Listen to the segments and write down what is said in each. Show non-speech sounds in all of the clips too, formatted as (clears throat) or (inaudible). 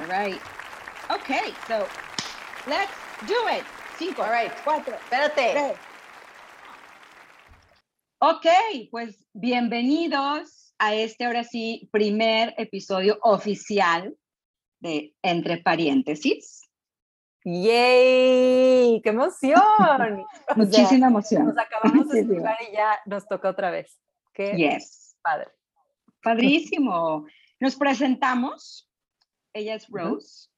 All right. Okay, so let's do it. Cinco, All right. cuatro, Espérate. tres. Ok, pues bienvenidos a este ahora sí primer episodio oficial de Entre Paréntesis. ¡Yay! ¡Qué emoción! (laughs) Sea, Muchísima emoción. Nos acabamos de (laughs) escuchar y ya nos toca otra vez. ¡Qué Yes. padre! Padrísimo. Nos presentamos. Ella es Rose,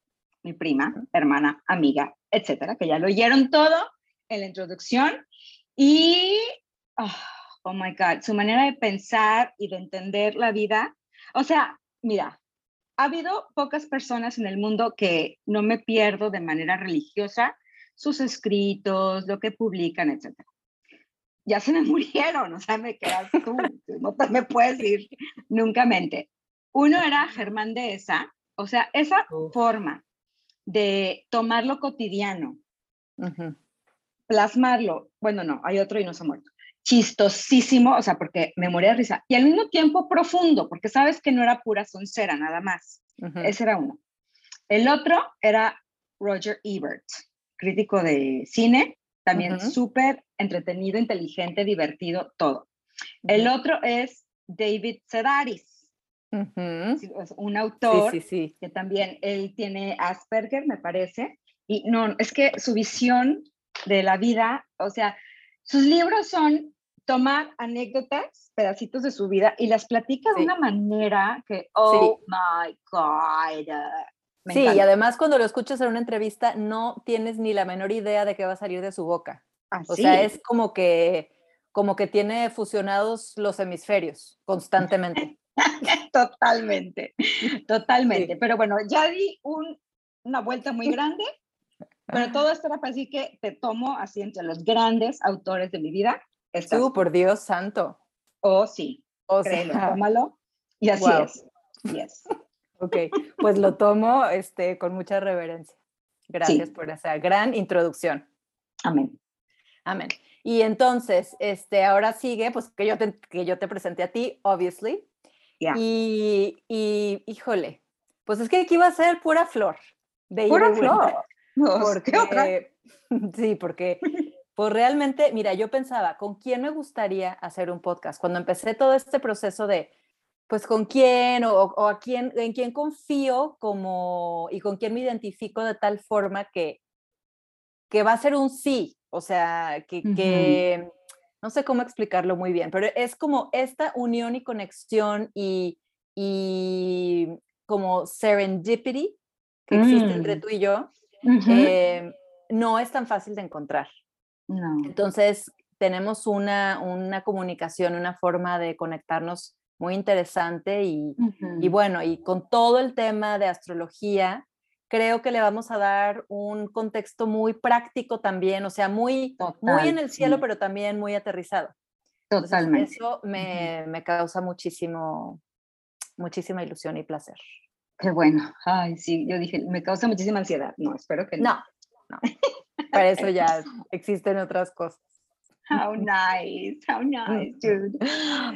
mi prima, hermana, amiga, etcétera, que ya lo oyeron todo en la introducción. Y, ah, oh, my God, su manera de pensar y de entender la vida. O sea, mira, ha habido pocas personas en el mundo que no me pierdo de manera religiosa sus escritos, lo que publican, etcétera. Ya se me (laughs) murieron, o sea, me quedas tú, no me puedes ir nunca mente. Uno era Germán de esa, o sea, esa Uf. forma de tomar lo cotidiano, plasmarlo, bueno, no, hay otro y no se ha muerto, chistosísimo, o sea, porque me moría de risa, y al mismo tiempo profundo, porque sabes que no era pura soncera, nada más. Ujú. Ese era uno. El otro era Roger Ebert, crítico de cine, también Ujú. súper entretenido, inteligente, divertido, todo. El otro es David Sedaris, Es un autor sí, sí. que también él tiene Asperger, me parece, y no, es que su visión de la vida, o sea, sus libros son tomar anécdotas, pedacitos de su vida y las platica de una manera que, oh my God. uh, me Sí, y encanta. además cuando lo escuchas en una entrevista no tienes ni la menor idea de qué va a salir de su boca. O sea, es como que, como que tiene fusionados los hemisferios constantemente. (laughs) totalmente, (laughs) totalmente. Sí. Pero bueno, ya di un- una vuelta muy grande, (laughs) pero todo esto era para decir que te tomo así entre los grandes autores de mi vida. Estás Tú, por Dios santo. Oh, sí, O sea, tómalo. Y así Guau. es. Yes. (laughs) ok, pues lo tomo este, con mucha reverencia. Gracias por esa gran introducción. Amén. Amén. Y entonces, este, ahora sigue, pues que yo te, que yo te presenté a ti, obviously. Y, y, híjole, pues es que aquí va a ser pura flor. De Pura flor. (laughs) No, ¿qué otra? Porque, (laughs) sí, porque (laughs) pues realmente, mira, yo pensaba, ¿con quién me gustaría hacer un podcast? Cuando empecé todo este proceso de, pues, ¿con quién o, o a quién, en quién confío como, y con quién me identifico de tal forma que, que va a ser un sí? O sea, que no sé cómo explicarlo muy bien, pero es como esta unión y conexión y, y como serendipity que existe entre Mm. tú y yo, eh, no es tan fácil de encontrar. no. Entonces, tenemos una, una comunicación, una forma de conectarnos muy interesante y, bueno, y con todo el tema de astrología, creo que le vamos a dar un contexto muy práctico también, o sea, muy, muy Total, en el cielo, sí. pero también muy aterrizado. Entonces, Totalmente. eso me, me causa muchísimo, muchísima ilusión y placer. Qué bueno. Ay, sí, yo dije, me causa muchísima ansiedad. No, espero que no. No, no. Para eso ya (laughs) existen otras cosas. How nice, how nice, (laughs) dude.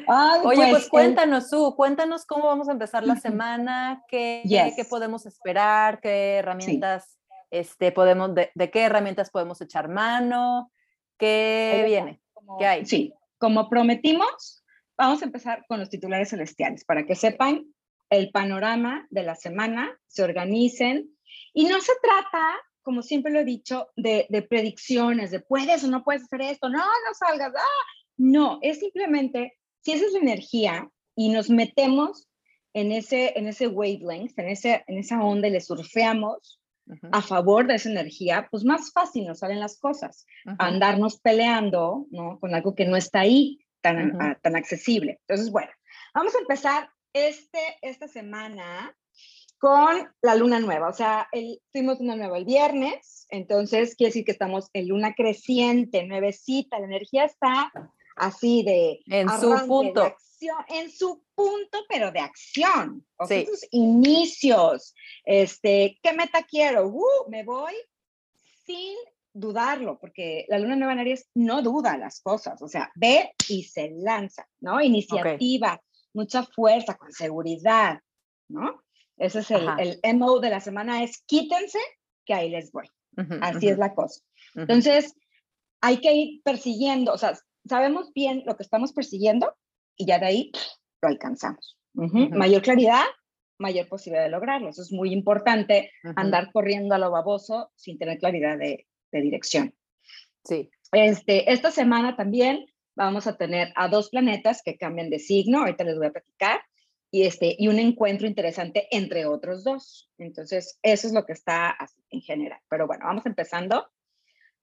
Ay, Oye, pues, el- cuéntanos, Su, cuéntanos cómo vamos a empezar la semana, qué, Yes. qué podemos esperar, qué herramientas este, podemos, de, de qué herramientas podemos echar mano, qué va. viene. como- ¿Qué hay? Sí, como prometimos, vamos a empezar con los titulares celestiales para que sepan el panorama de la semana, se organicen. Y no se trata, como siempre lo he dicho, de, de predicciones, de puedes o no puedes hacer esto, no, no salgas. ¡ah! No, es simplemente, si esa es la energía y nos metemos en ese, en ese wavelength, en, ese, en esa onda y le surfeamos Ujú, a favor de esa energía, pues más fácil nos salen las cosas ujú. a andarnos peleando ¿no? con algo que no está ahí tan, Ujú. a- tan accesible. Entonces, bueno, vamos a empezar este, esta semana con la luna nueva. O sea, el, tuvimos luna nueva el viernes, entonces quiere decir que estamos en luna creciente, nuevecita, la energía está así de... En su arranque, punto. acción, en su punto, pero de acción. O sea, Sí. esos inicios, este, ¿qué meta quiero? Uh, me voy sin dudarlo, porque la luna nueva en Aries no duda las cosas, o sea, ve y se lanza, ¿no? Iniciativa, mucha fuerza, con seguridad, ¿no? Ese es el, el, MO de la semana, es quítense, que ahí les voy. Así es la cosa. Entonces, hay que ir persiguiendo, o sea, sabemos bien lo que estamos persiguiendo y ya de ahí lo alcanzamos. Mayor claridad, mayor posibilidad de lograrlo. Eso es muy importante, andar corriendo a lo baboso sin tener claridad de, de dirección. Sí. Este, esta semana también vamos a tener a dos planetas que cambian de signo, ahorita les voy a platicar, y, este, y un encuentro interesante entre otros dos. Entonces, eso es lo que está en general. Pero bueno, vamos empezando.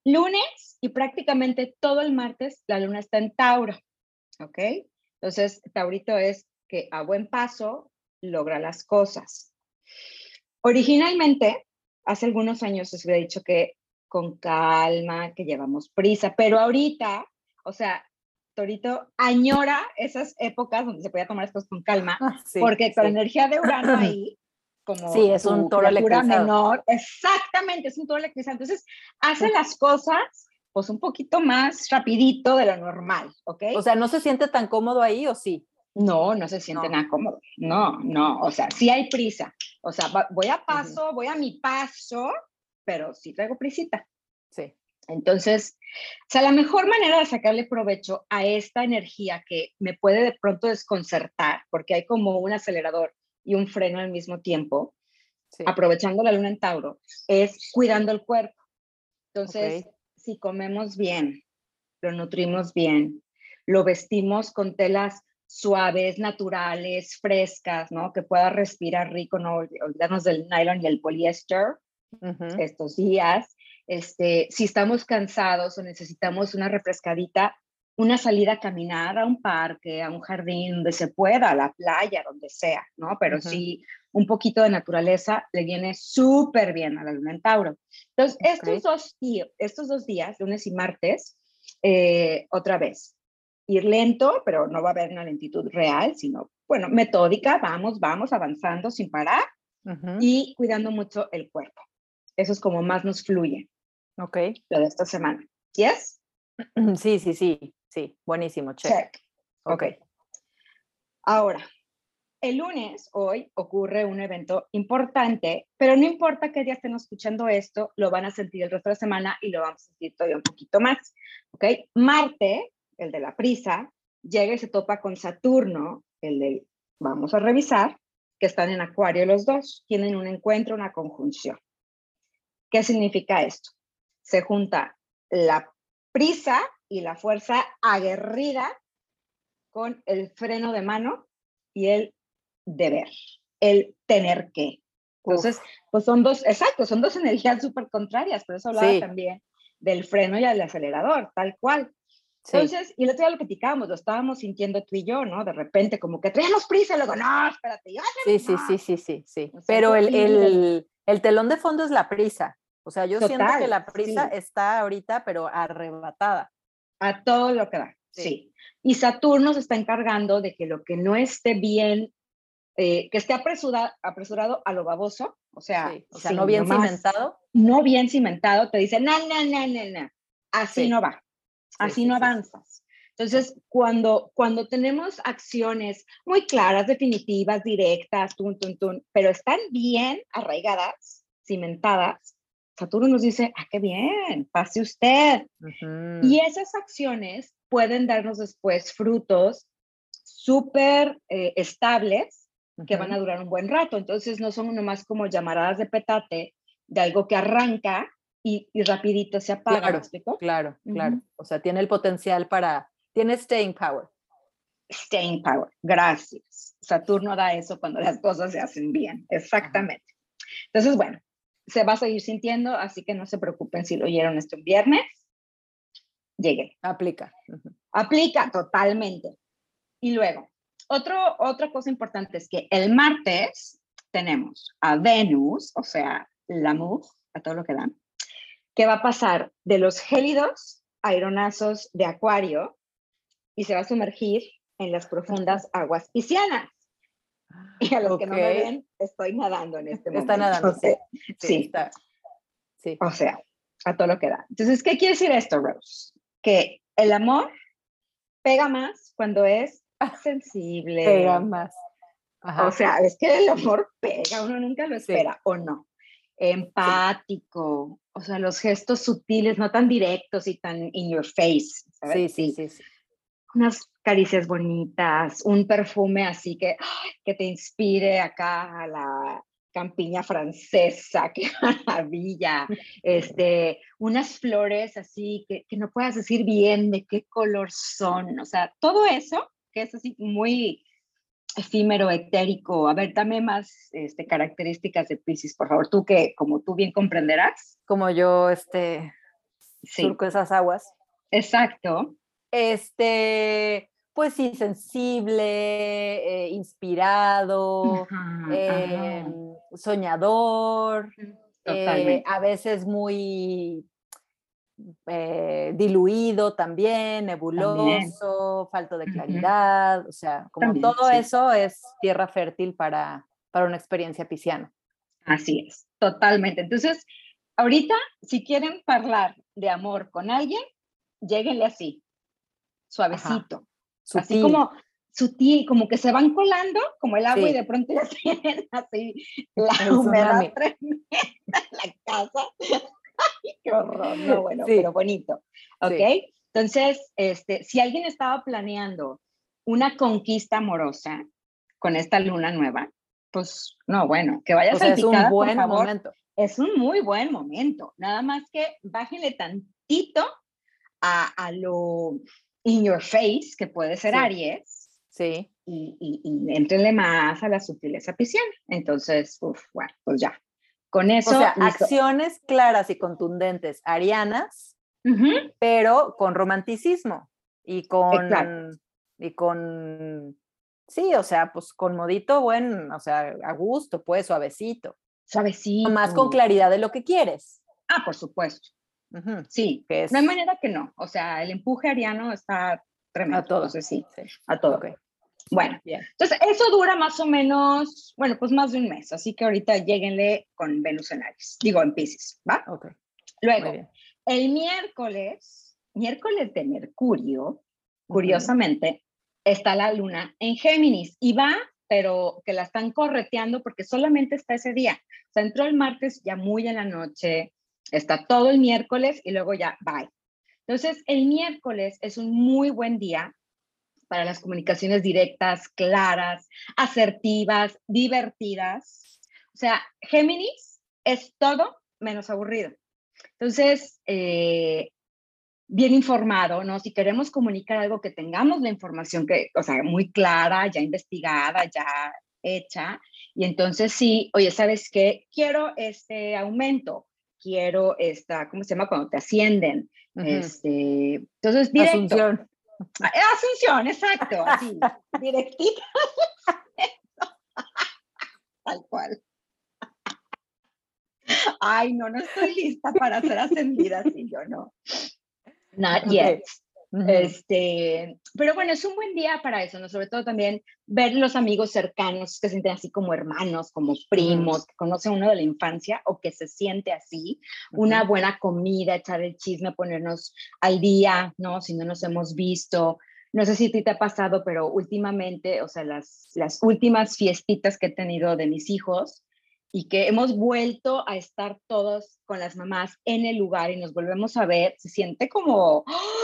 Lunes y prácticamente todo el martes la luna está en Tauro, ¿ok? Entonces, Taurito es que a buen paso logra las cosas. Originalmente, hace algunos años se hubiera dicho que con calma, que llevamos prisa, pero ahorita, o sea, Torito añora esas épocas donde se podía tomar esto con calma, ah, porque con la energía de Urano (clears throat) ahí, como sí, es un toro menor, exactamente, es un toro electrizado. Entonces, hace las cosas pues un poquito más rapidito de lo normal, ¿ok? O sea, ¿no se siente tan cómodo ahí o sí? No, no se siente nada cómodo. No, no, o sea, sí hay prisa. O sea, voy a paso, voy a mi paso, pero sí traigo prisita. Sí. Entonces, o sea, la mejor manera de sacarle provecho a esta energía que me puede de pronto desconcertar, porque hay como un acelerador y un freno al mismo tiempo, aprovechando la luna en Tauro, es cuidando el cuerpo. Entonces, si comemos bien, lo nutrimos bien, lo vestimos con telas suaves, naturales, frescas, ¿no? Que pueda respirar rico, no olvidarnos del nylon y el poliéster estos días. Este, si estamos cansados o necesitamos una refrescadita, una salida a caminar a un parque, a un jardín, donde se pueda, a la playa, donde sea, ¿no? Pero sí, un poquito de naturaleza le viene súper bien a la luna en Tauro. Entonces, estos, dos, estos dos días, lunes y martes, eh, otra vez, ir lento, pero no va a haber una lentitud real, sino, bueno, metódica, vamos, vamos avanzando sin parar y cuidando mucho el cuerpo. Eso es como más nos fluye. Ok. Lo de esta semana. ¿Yes? (clears throat) Sí, sí, sí, sí. Buenísimo, check. check. Ok. Ahora, el lunes, hoy, ocurre un evento importante, pero no importa qué día estén escuchando esto, lo van a sentir el resto de la semana y lo vamos a sentir todavía un poquito más. ¿Ok? Marte, el de la prisa, llega y se topa con Saturno, el de, vamos a revisar, que están en Acuario los dos, tienen un encuentro, una conjunción. ¿Qué significa esto? Se junta la prisa y la fuerza aguerrida con el freno de mano y el deber, el tener que. Entonces, pues son dos, exacto, son dos energías súper contrarias, por eso hablaba también del freno y del acelerador, tal cual. Entonces, y el otro día lo platicábamos, lo estábamos sintiendo tú y yo, ¿no? De repente, como que traemos prisa, y luego, no, espérate, yo, Sí, sí, sí, sí, sí, sí. Pero el, el, el, telón de fondo es la prisa. O sea, yo siento que la prisa está ahorita, pero arrebatada. A todo lo que da, sí. Y Saturno se está encargando de que lo que no esté bien, eh, que esté apresurado, apresurado a lo baboso, o sea, o sea no bien cimentado. No bien cimentado, te dice, no, no, no, no, no, así no va así no avanzas. Entonces, cuando, cuando tenemos acciones muy claras, definitivas, directas, tun, tun, tun, pero están bien arraigadas, cimentadas, Saturno nos dice, ah, qué bien, pase usted. Y esas acciones pueden darnos después frutos súper eh, estables que van a durar un buen rato. Entonces, no son nomás como llamaradas de petate de algo que arranca y, rapidito se apaga. Claro, claro, claro. O sea, tiene el potencial para, tiene staying power. Staying power, gracias. Saturno da eso cuando las cosas se hacen bien, exactamente. Entonces, bueno, se va a seguir sintiendo, así que no se preocupen si lo oyeron este viernes. Llegue. Aplica. Aplica totalmente. Y luego, otro, otra cosa importante es que el martes tenemos a Venus, o sea, la MUF, a todo lo que dan, que va a pasar de los gélidos aeronazos de Acuario y se va a sumergir en las profundas aguas piscianas. Y a los que no me ven, estoy nadando en este momento. Está nadando, sí. Sí. sí. O sea, a todo lo que da. Entonces, ¿qué quiere decir esto, Rose? Que el amor pega más cuando es sensible. Pega más. O sea, es que el amor pega, uno nunca lo espera, ¿o no? Empático, o sea, los gestos sutiles, no tan directos y tan in your face. Sí, sí, sí, sí, Unas caricias bonitas, un perfume así que, que te inspire acá a la campiña francesa, (laughs) qué maravilla, este, unas flores así que, que no puedas decir bien de qué color son, o sea, todo eso que es así muy efímero, etérico. A ver, dame más este, características de Pisces, por favor. Tú que, como tú bien comprenderás. Como yo, este, surco esas aguas. Exacto. Este, pues sí, sensible, eh, inspirado, em, soñador, eh, a veces muy eh, diluido también, nebuloso, falto de claridad, o sea, como todo eso es tierra fértil para, para una experiencia pisciana. Así es, totalmente. Entonces, ahorita, si quieren hablar de amor con alguien, lleguenle así, suavecito, así como sutil, como que se van colando como el agua y de pronto ya (laughs) tienen así la humedad tremenda en la casa. (laughs) Qué horror, no, bueno, pero bonito, ¿ok? Entonces, este, si alguien estaba planeando una conquista amorosa con esta luna nueva, pues no, bueno, que vaya a Es un buen momento. Es un muy buen momento. Nada más que bájenle tantito a, a lo in your face, que puede ser Aries. Sí. Y, y, y entrenle más a la sutileza pisciana. Entonces, uf, bueno, pues ya, con eso. O sea, acciones claras y contundentes, arianas, pero con romanticismo y con. Y con. Sí, o sea, pues con modito buen, o sea, a gusto, pues, suavecito. Suavecito. Más con claridad de lo que quieres. Ah, por supuesto. Sí, es... no hay manera que no. O sea, el empuje ariano está tremendo. A todo. sí, a todo. Bueno, entonces eso dura más o menos, bueno, pues más de un mes, así que ahorita lleguenle con Venus en Aries, digo en Pisces, ¿va? Ok. Luego, el miércoles, miércoles de Mercurio, curiosamente, está la luna en Géminis y va, pero que la están correteando porque solamente está ese día. O sea, entró el martes ya muy en la noche, está todo el miércoles y luego ya, bye. Entonces, el miércoles es un muy buen día para las comunicaciones directas, claras, asertivas, divertidas. O sea, Géminis es todo menos aburrido. Entonces, eh, bien informado, ¿no? Si queremos comunicar algo que tengamos la información que, o sea, muy clara, ya investigada, ya hecha, y entonces sí, oye, ¿sabes qué? Quiero este aumento, quiero esta, ¿cómo se llama? Cuando te ascienden. este, entonces, directo. Ah, Asunción, exacto, (laughs) así, directita. (laughs) Tal cual. Ay, no, no estoy lista para ser ascendida así, yo no. Not yet. Este, pero bueno, es un buen día para eso, ¿no? Sobre todo también ver los amigos cercanos que se sienten así como hermanos, como primos, que conoce uno de la infancia o que se siente así. Una buena comida, echar el chisme, ponernos al día, ¿no? Si no nos hemos visto. No sé si a ti te ha pasado, pero últimamente, o sea, las, las últimas fiestitas que he tenido de mis hijos, y que hemos vuelto a estar todos con las mamás en el lugar y nos volvemos a ver, se siente como, ¡ay!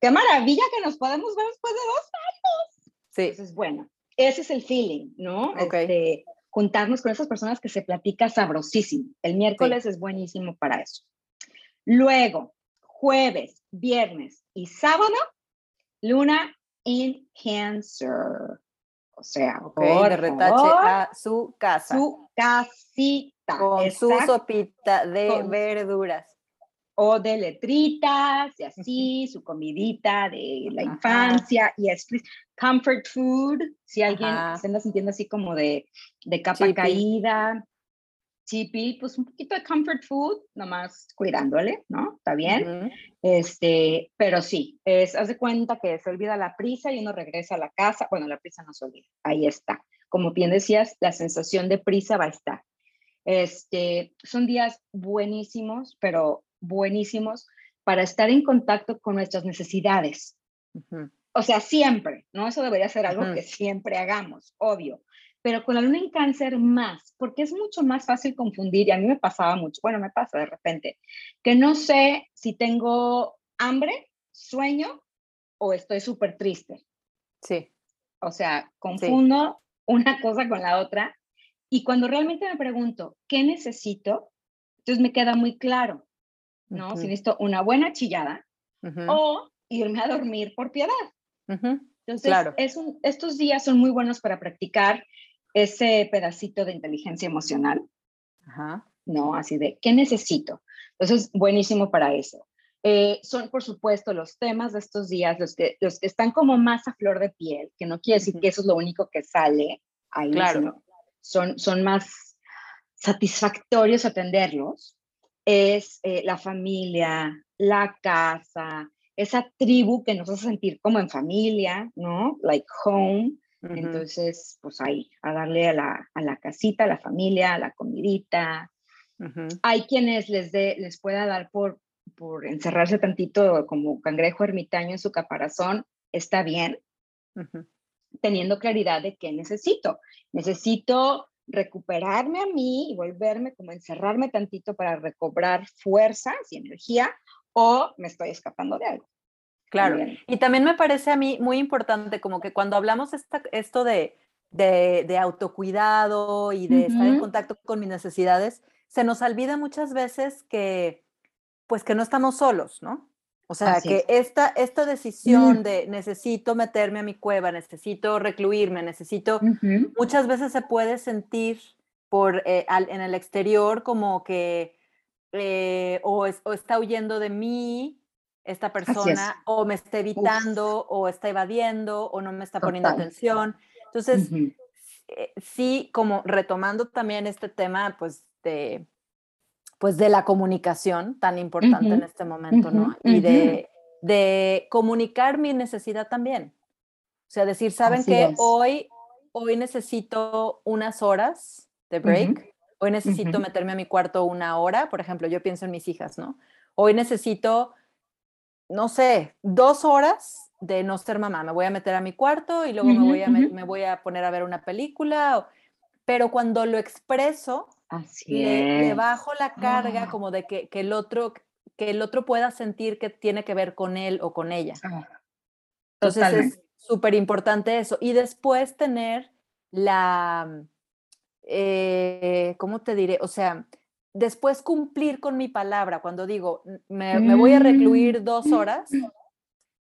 ¡Qué maravilla que nos podemos ver después de dos años! Sí. Entonces, bueno, ese es el feeling, ¿no? Este, juntarnos con esas personas que se platica sabrosísimo. El miércoles es buenísimo para eso. Luego, jueves, viernes y sábado, luna in Cancer. O sea, de retache a su casa. Su casita. Con su sopita de verduras. O de letritas, y así, su comidita de la infancia, y es comfort food, si alguien se anda sintiendo así como de, de capa caída, chippy, pues un poquito de comfort food, nomás cuidándole, ¿no? Está bien. Este, pero sí, es, haz de cuenta que se olvida la prisa y uno regresa a la casa. Bueno, la prisa no se olvida, ahí está. Como bien decías, la sensación de prisa va a estar. Este, son días buenísimos, pero buenísimos para estar en contacto con nuestras necesidades. O sea, siempre, ¿no? Eso debería ser algo que siempre hagamos, obvio pero con la luna en cáncer más, porque es mucho más fácil confundir, y a mí me pasaba mucho, bueno, me pasa de repente, que no sé si tengo hambre, sueño o estoy súper triste. Sí. O sea, confundo una cosa con la otra y cuando realmente me pregunto, ¿qué necesito? Entonces me queda muy claro, ¿no? Si necesito una buena chillada o irme a dormir por piedad. Entonces, claro. es estos días son muy buenos para practicar ese pedacito de inteligencia emocional, ¿no? Así de, ¿qué necesito? Entonces, buenísimo para eso. Eh, son, por supuesto, los temas de estos días, los que, los que están como más a flor de piel, que no quiere decir que eso es lo único que sale ahí, claro. son, son más satisfactorios atenderlos. Es eh, la familia, la casa, esa tribu que nos hace sentir como en familia, ¿no? Like home. Entonces, pues ahí, a darle a la, a la, casita, a la familia, a la comidita. Hay quienes les, de, les pueda dar por, por encerrarse tantito como cangrejo ermitaño en su caparazón, está bien, teniendo claridad de qué necesito. Necesito recuperarme a mí y volverme como encerrarme tantito para recobrar fuerzas y energía o me estoy escapando de algo. Claro, y también me parece a mí muy importante como que cuando hablamos esta, esto de, de, autocuidado y de estar en contacto con mis necesidades, se nos olvida muchas veces que, pues que no estamos solos, ¿no? O sea, que esta, esta decisión de necesito meterme a mi cueva, necesito recluirme, necesito, muchas veces se puede sentir por, eh, en el exterior como que eh, o, o, está huyendo de mí esta persona o me está evitando o está evadiendo o no me está poniendo atención. Entonces, eh, sí, como retomando también este tema, pues, de, pues, de la comunicación tan importante en este momento, ¿no? Y de, de, comunicar mi necesidad también. O sea, decir, ¿saben que hoy, hoy necesito unas horas de break? Hoy necesito meterme a mi cuarto una hora, por ejemplo, yo pienso en mis hijas, ¿no? Hoy necesito no sé, dos horas de no ser mamá. Me voy a meter a mi cuarto y luego me, voy a, me, voy a poner a ver una película. pero cuando lo expreso, le, bajo la carga ah. como de que, el otro, que el otro pueda sentir que tiene que ver con él o con ella. Ah, Entonces es súper importante eso. Y después tener la, eh, ¿cómo te diré? O sea, después cumplir con mi palabra, cuando digo, me, voy a recluir dos mm. horas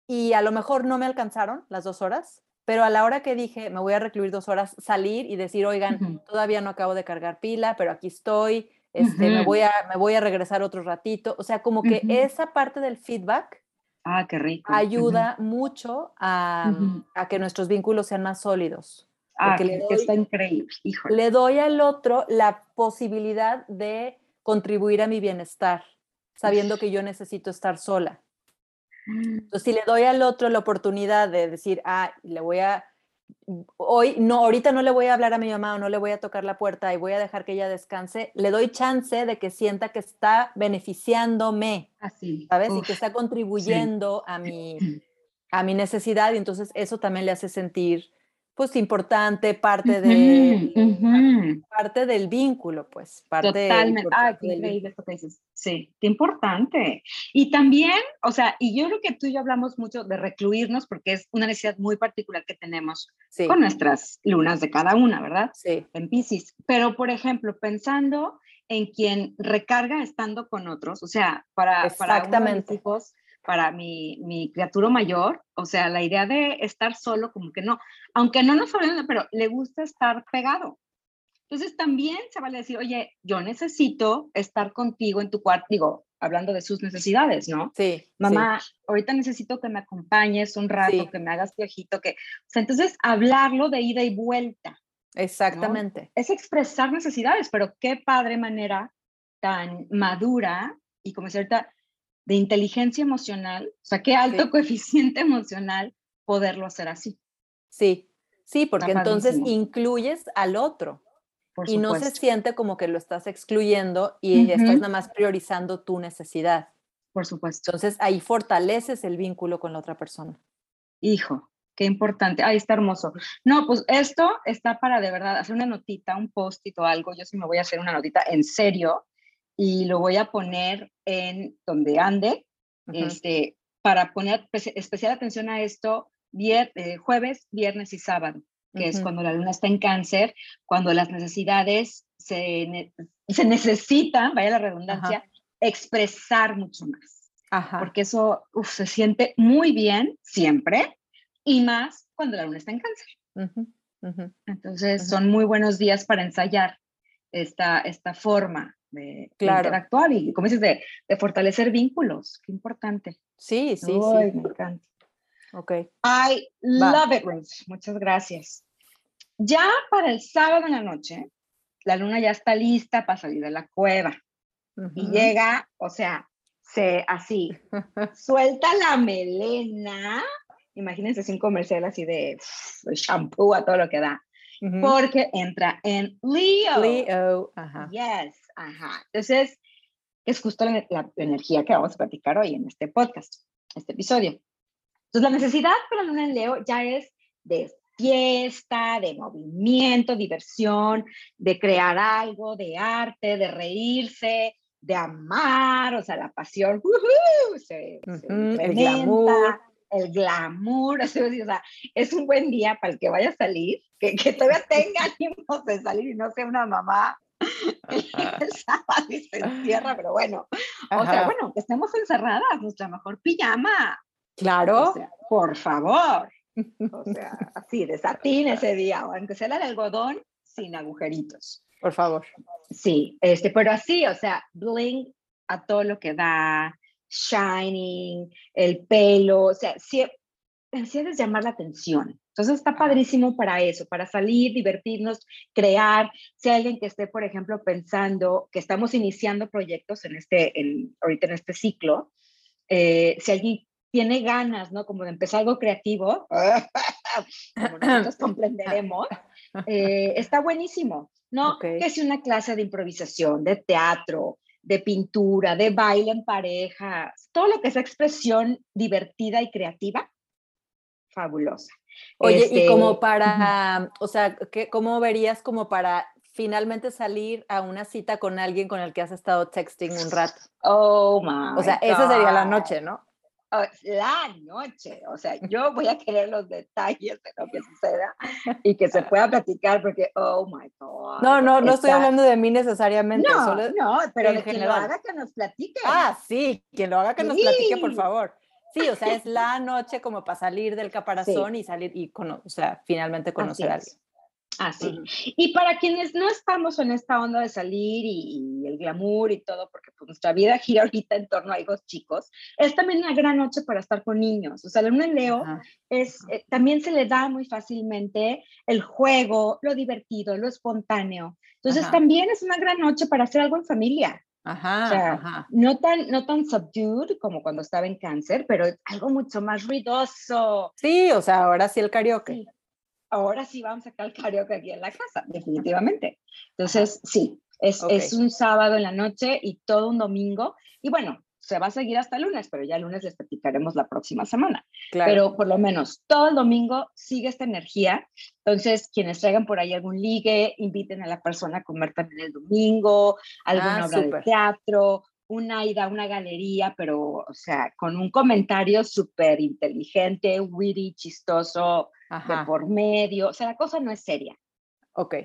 y a lo mejor no me alcanzaron las dos horas, pero a la hora que dije, me voy a recluir dos horas, salir y decir, oigan, todavía no acabo de cargar pila, pero aquí estoy, este, me, voy a, me voy a regresar otro ratito. O sea, como que esa parte del feedback ah, qué rico. ayuda mucho a, a que nuestros vínculos sean más sólidos. Ah, que, está increíble, Le doy al otro la posibilidad de contribuir a mi bienestar, sabiendo que yo necesito estar sola. Mm. Entonces, si le doy al otro la oportunidad de decir, ah, le voy a, hoy, no, ahorita no le voy a hablar a mi mamá o no le voy a tocar la puerta y voy a dejar que ella descanse, le doy chance de que sienta que está beneficiándome, Así. ¿sabes? y que está contribuyendo a, mi, (clears throat) a mi necesidad y entonces eso también le hace sentir pues importante, parte, de, parte del vínculo, pues. Parte Totalmente. Ah, qué increíble esto que dices. Sí, qué importante. Y también, o sea, y yo creo que tú y yo hablamos mucho de recluirnos porque es una necesidad muy particular que tenemos con nuestras lunas de cada una, ¿verdad? Sí. En Pisces. Pero, por ejemplo, pensando en quien recarga estando con otros, o sea, para, Exactamente. para para mi, mi, criatura mayor, o sea, la idea de estar solo, como que no, aunque no nos hablen, pero le gusta estar pegado. Entonces también se vale decir, oye, yo necesito estar contigo en tu cuarto, digo, hablando de sus necesidades, ¿no? Sí. Mamá, ahorita necesito que me acompañes un rato, que me hagas viejito, que... O sea, entonces hablarlo de ida y vuelta. Exactamente. Es expresar necesidades, pero qué padre manera tan madura y como cierta de inteligencia emocional, o sea, qué alto coeficiente (laughs) emocional poderlo hacer así. Sí, sí, porque entonces incluyes al otro y no se siente como que lo estás excluyendo y estás nada más priorizando tu necesidad. Por supuesto. Entonces ahí fortaleces el vínculo con la otra persona. Hijo, Qué importante. Ahí está hermoso. No, pues esto está para de verdad hacer una notita, un post-it o algo. Yo sí me voy a hacer una notita en serio y lo voy a poner en donde ande, este, para poner especial atención a esto eh, jueves, viernes y sábado, que es cuando la luna está en cáncer, cuando las necesidades se, se necesitan, vaya la redundancia, expresar mucho más. Porque eso se siente muy bien siempre y más cuando la luna está en cáncer. Entonces son muy buenos días para ensayar esta, esta forma de, interactuar y, como dices, de, de, fortalecer vínculos. Qué importante. Sí, sí, sí. Me encanta. Ok. I love it, Rose. Muchas gracias. Ya para el sábado en la noche, la luna ya está lista para salir de la cueva. Y llega, o sea, se así, (laughs) suelta la melena. Imagínense sin comercial así de, shampoo a todo lo que da. Porque entra en Leo. Leo, ajá. Yes, ajá. Entonces, es justo la, energía que vamos a platicar hoy en este podcast, este episodio. Entonces, la necesidad para la luna en Leo ya es de fiesta, de movimiento, diversión, de crear algo, de arte, de reírse, de amar, o sea, la pasión, se, el glamour. El glamour, (laughs) o sea, es un buen día para el que vaya a salir, que, que todavía tenga (laughs) ánimos de salir y no sea una mamá (laughs) el sábado y se encierra, pero bueno, o sea, bueno, que estemos encerradas, nuestra mejor pijama. Claro. O sea, por favor. O (laughs) sea, así, de satín ese día, o aunque sea la de algodón, sin agujeritos. Por favor. Sí, este, pero así, o sea, bling a todo lo que da, shining, el pelo, o sea, sí, es llamar la atención. Entonces está padrísimo para eso, para salir, divertirnos, crear. Si hay alguien que esté, por ejemplo, pensando que estamos iniciando proyectos en este, en, ahorita en este ciclo, eh, si alguien tiene ganas, ¿no? Como de empezar algo creativo, (laughs) como nosotros comprenderemos, (laughs) eh, está buenísimo, ¿no? Que es una clase de improvisación, de teatro, de pintura, de baile en pareja, todo lo que es expresión divertida y creativa, fabulosa. Oye, y como este, para, o sea, ¿qué, ¿cómo verías como para finalmente salir a una cita con alguien con el que has estado texting un rato? Oh, my O sea, esa sería la noche, ¿no? Oh, la noche, o sea, yo voy a querer los detalles de lo que suceda y que se pueda platicar porque, oh my God. No, no, no estoy hablando de mí necesariamente. No, no, pero de quien lo haga que nos platique. Ah, sí, quien lo haga que nos platique, por favor. Sí, o sea, es la noche como para salir del caparazón y salir y, o sea, finalmente conocer a alguien. Así. Y para quienes no estamos en esta onda de salir y, el glamour y todo, porque pues, nuestra vida gira ahorita en torno a hijos chicos, es también una gran noche para estar con niños. O sea, la luna en Leo es, eh, también se le da muy fácilmente el juego, lo divertido, lo espontáneo. Entonces también es una gran noche para hacer algo en familia. Ajá, No tan, no tan subdued como cuando estaba en cáncer, pero algo mucho más ruidoso. Sí, o sea, ahora sí el karaoke. Ahora sí vamos a sacar el karaoke aquí en la casa, definitivamente. Entonces, sí, es, es un sábado en la noche y todo un domingo. Y bueno, se va a seguir hasta el lunes, pero ya el lunes les platicaremos la próxima semana. Pero por lo menos todo el domingo sigue esta energía. Entonces, quienes traigan por ahí algún ligue, inviten a la persona a comer también el domingo, alguna ah, obra de teatro, una ida a una galería, pero, o sea, con un comentario súper inteligente, witty, chistoso, de por medio. O sea, la cosa no es seria. Ok.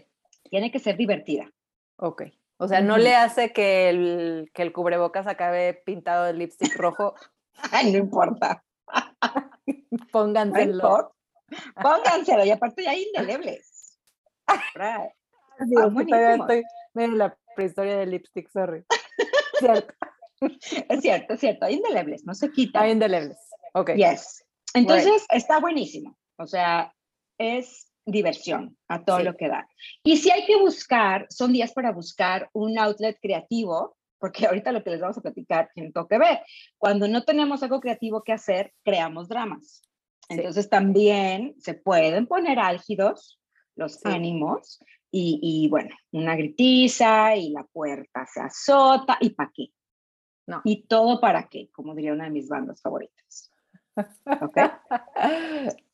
Tiene que ser divertida. Ok. O sea, no le hace que el, que el cubrebocas acabe pintado de lipstick rojo. (laughs) Ay, no importa. (laughs) Pónganselo. Pónganselo, y aparte ya hay indelebles. (laughs) Digo, ah, todavía estoy en la prehistoria de lipstick, sorry. cierto. Es cierto, es cierto, hay indelebles, no se quita. Hay indelebles, ok. Yes. Entonces, está buenísimo. O sea, es diversión a todo lo que da. Y si hay que buscar, son días para buscar un outlet creativo, porque (laughs) ahorita lo que les vamos a platicar tiene todo que ver. Cuando no tenemos algo creativo que hacer, creamos dramas. Entonces también se pueden poner álgidos los ánimos y, y, bueno, una gritiza y la puerta se azota y para qué. No. Y todo para qué, como diría una de mis bandas favoritas. (laughs) ¿Ok?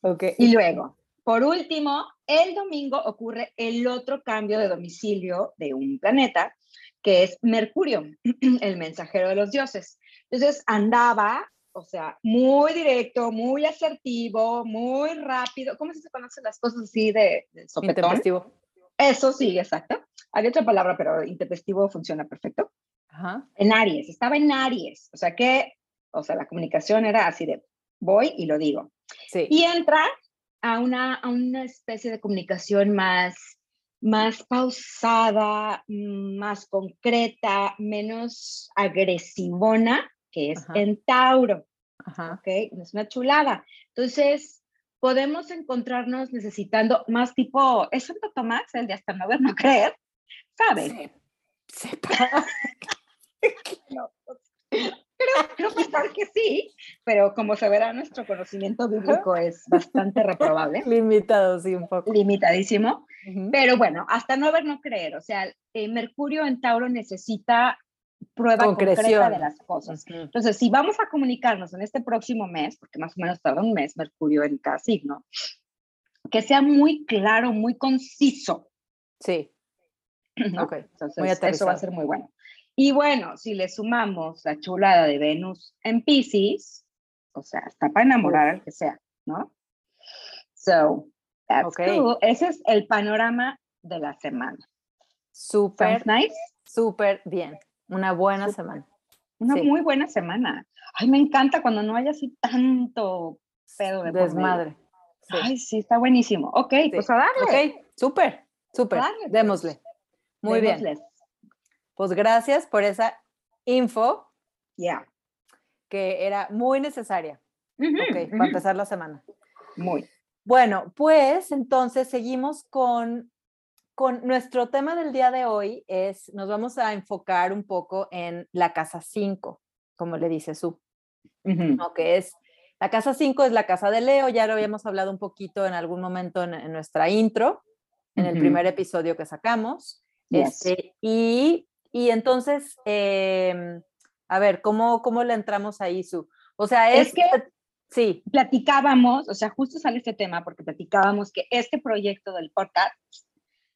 Ok. Y luego, por último, el domingo ocurre el otro cambio de domicilio de un planeta, que es Mercurio, (clears throat) el mensajero de los dioses. Entonces andaba, o sea, muy directo, muy asertivo, muy rápido. ¿Cómo se conocen las cosas así de, de? Intempestivo. Eso sí, exacto. Hay otra palabra, pero intempestivo funciona perfecto. Ajá. En Aries, estaba en Aries. O sea que, o sea, la comunicación era así de voy y lo digo. Sí. Y entra a una, a una especie de comunicación más, más pausada, mm, más concreta, menos agresivona, que es Ajá. en Tauro. Ajá. ¿ok? Es una chulada. Entonces, podemos encontrarnos necesitando más tipo, es Santo Tomás, el de hasta no ver, no creer, ¿sabes? Sí. Sí. No, (laughs) creo, creo pensar que sí, pero como se verá, nuestro conocimiento bíblico es bastante reprobable, (laughs) Limitado, sí, un poco. limitadísimo. Pero bueno, hasta no ver, no creer. O sea, eh, Mercurio en Tauro necesita prueba concreta Concreción. de las cosas. Entonces, si vamos a comunicarnos en este próximo mes, porque más o menos tarda un mes Mercurio en cada signo, que sea muy claro, muy conciso. Sí. ¿no? Ok, Entonces, eso va a ser muy bueno. Y bueno, si le sumamos la chulada de Venus en Pisces, o sea, está para enamorar al que sea, ¿no? So, that's Ok. cool. Ese es el panorama de la semana. Súper, nice? súper bien. Una buena semana. Una Sí. muy buena semana. Ay, me encanta cuando no hay así tanto pedo de. Desmadre. Sí. Ay, sí, está buenísimo. Ok, pues a darle. Ok, súper, súper. Pues. Démosle. Muy bien. Pues gracias por esa info Ya. que era muy necesaria. Ujú, Ok, ujú. para empezar la semana. Muy. Bueno, pues entonces seguimos con, con nuestro tema del día de hoy es, nos vamos a enfocar un poco en la casa 5, como le dice su, Ujú. ¿no? que es, la casa 5 es la casa de Leo, ya lo habíamos hablado un poquito en algún momento en, en nuestra intro, en el primer episodio que sacamos. Yes. Este, y, y entonces, em, a ver, ¿cómo, ¿cómo le entramos ahí, Su? O sea, Es es... que- Sí, platicábamos, o sea, justo sale este tema porque platicábamos que este proyecto del podcast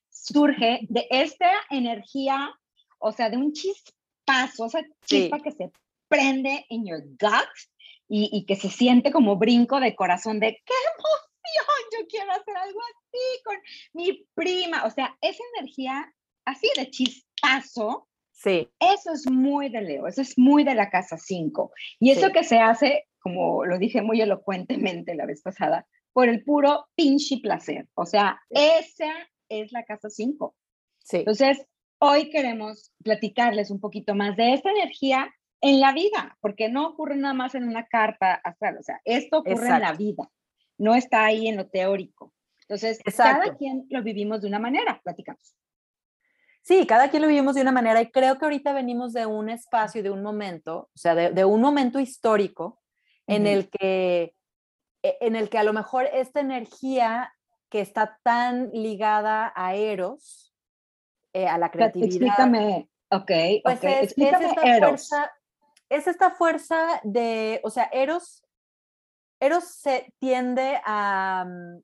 surge de esta energía, o sea, de un chispazo, o sea, chispa Sí. que se prende en your gut y, y que se siente como brinco de corazón de qué emoción, yo quiero hacer algo así con mi prima, o sea, esa energía así de chispazo sí, eso es muy de Leo, eso es muy de la casa 5. Y eso Sí. que se hace, como lo dije muy elocuentemente la vez pasada, por el puro pinche placer. O sea, esa es la casa 5. sí. Entonces, hoy queremos platicarles un poquito más de esta energía en la vida, porque no ocurre nada más en una carta astral. O sea, esto ocurre en la vida, no está ahí en lo teórico. Entonces, Exacto. cada quien lo vivimos de una manera, platicamos. Sí, cada quien lo vivimos de una manera y creo que ahorita venimos de un espacio, de un momento, o sea, de, de un momento histórico en Ujú. el que e- en el que a lo mejor esta energía que está tan ligada a Eros, eh, a la creatividad, Explícame, ok, pues ok, es, es explícame esta Eros. fuerza, es esta fuerza de, o sea, Eros, Eros se tiende a, mm,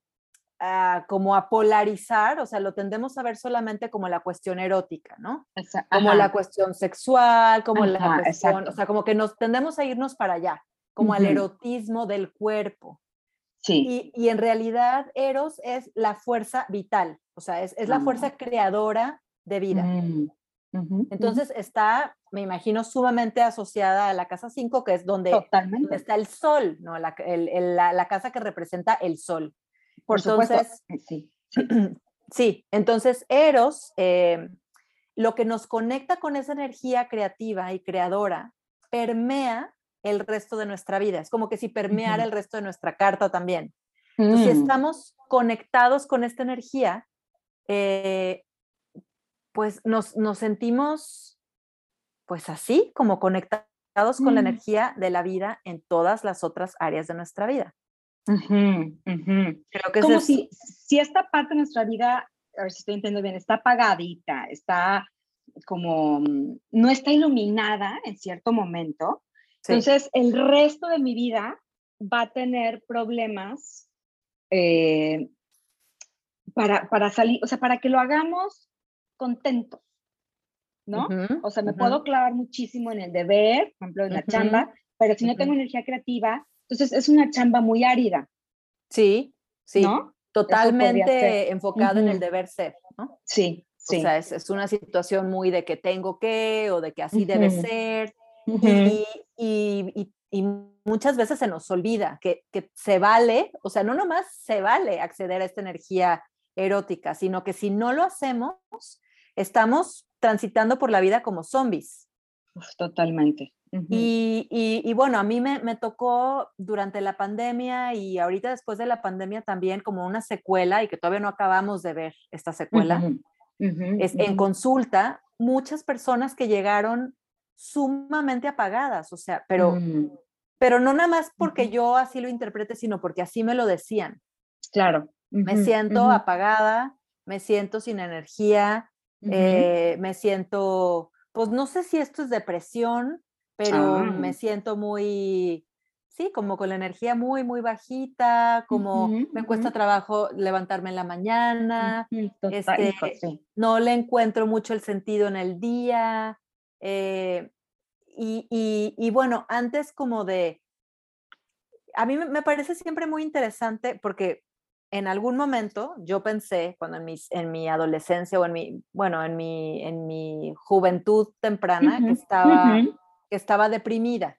a como a polarizar, o sea, lo tendemos a ver solamente como la cuestión erótica, ¿no? Esa- Como ajá, la cuestión sexual, como la Ajá, cuestión, exacto. o sea, como que nos tendemos a irnos para allá, como al Ujú. erotismo del cuerpo. Sí, Y, y en realidad Eros es la fuerza vital, o sea, es, es la Ah. fuerza creadora de vida. Mm. Entonces está, me imagino, sumamente asociada a la casa 5, que es donde, donde está el sol, ¿no? La, el- el- la- la casa que representa el sol. Por supuesto. entonces- eh, Sí, (clears throat) Sí, entonces Eros, eh, lo que nos conecta con esa energía creativa y creadora, permea el resto de nuestra vida. Es como que si permeara el resto de nuestra carta también. Entonces, si Mm, estamos conectados con esta energía, eh, pues nos, nos sentimos pues así, como conectados con la Mm. energía de la vida en todas las otras áreas de nuestra vida. Ujú, ujú. Creo que Como es- si, si esta parte de nuestra vida, a ver si estoy entendiendo bien, está apagadita, está como, mm, no está iluminada en cierto momento, sí, entonces el resto de mi vida va a tener problemas eh, para, para salir, o sea, para que lo hagamos contentos, ¿no? o sea, me puedo clavar muchísimo en el deber, por ejemplo, en la chamba, pero si no tengo energía creativa, entonces es una chamba muy árida. Sí, sí. ¿no? Totalmente enfocado en el deber ser, ¿no? Sí, sí. O sea, es, una situación muy de que tengo que o de que así debe ser. y, y, y, muchas veces se nos olvida que, que se vale, o sea, no nomás se vale acceder a esta energía erótica, sino que si no lo hacemos, estamos transitando por la vida como zombies. totalmente. Y, y, bueno, a mí me, me, tocó durante la pandemia y ahorita después de la pandemia también como una secuela y que todavía no acabamos de ver esta secuela. es, en consulta, muchas personas que llegaron sumamente apagadas, o sea, pero, mm. pero no nada más porque yo así lo interprete, sino porque así me lo decían. Claro. me siento apagada, me siento sin energía, eh, me siento, pues no sé si esto es depresión, pero me ah. siento muy, sí, como con la energía muy, muy bajita, como me cuesta trabajo levantarme en la mañana, este, no le encuentro mucho el sentido en el día. Eh, y, y, bueno, antes como de, a mí me parece siempre muy interesante porque en algún momento yo pensé, cuando en, mis, en mi adolescencia o en mi, bueno, en mi, en mi juventud temprana, que, estaba, que estaba deprimida.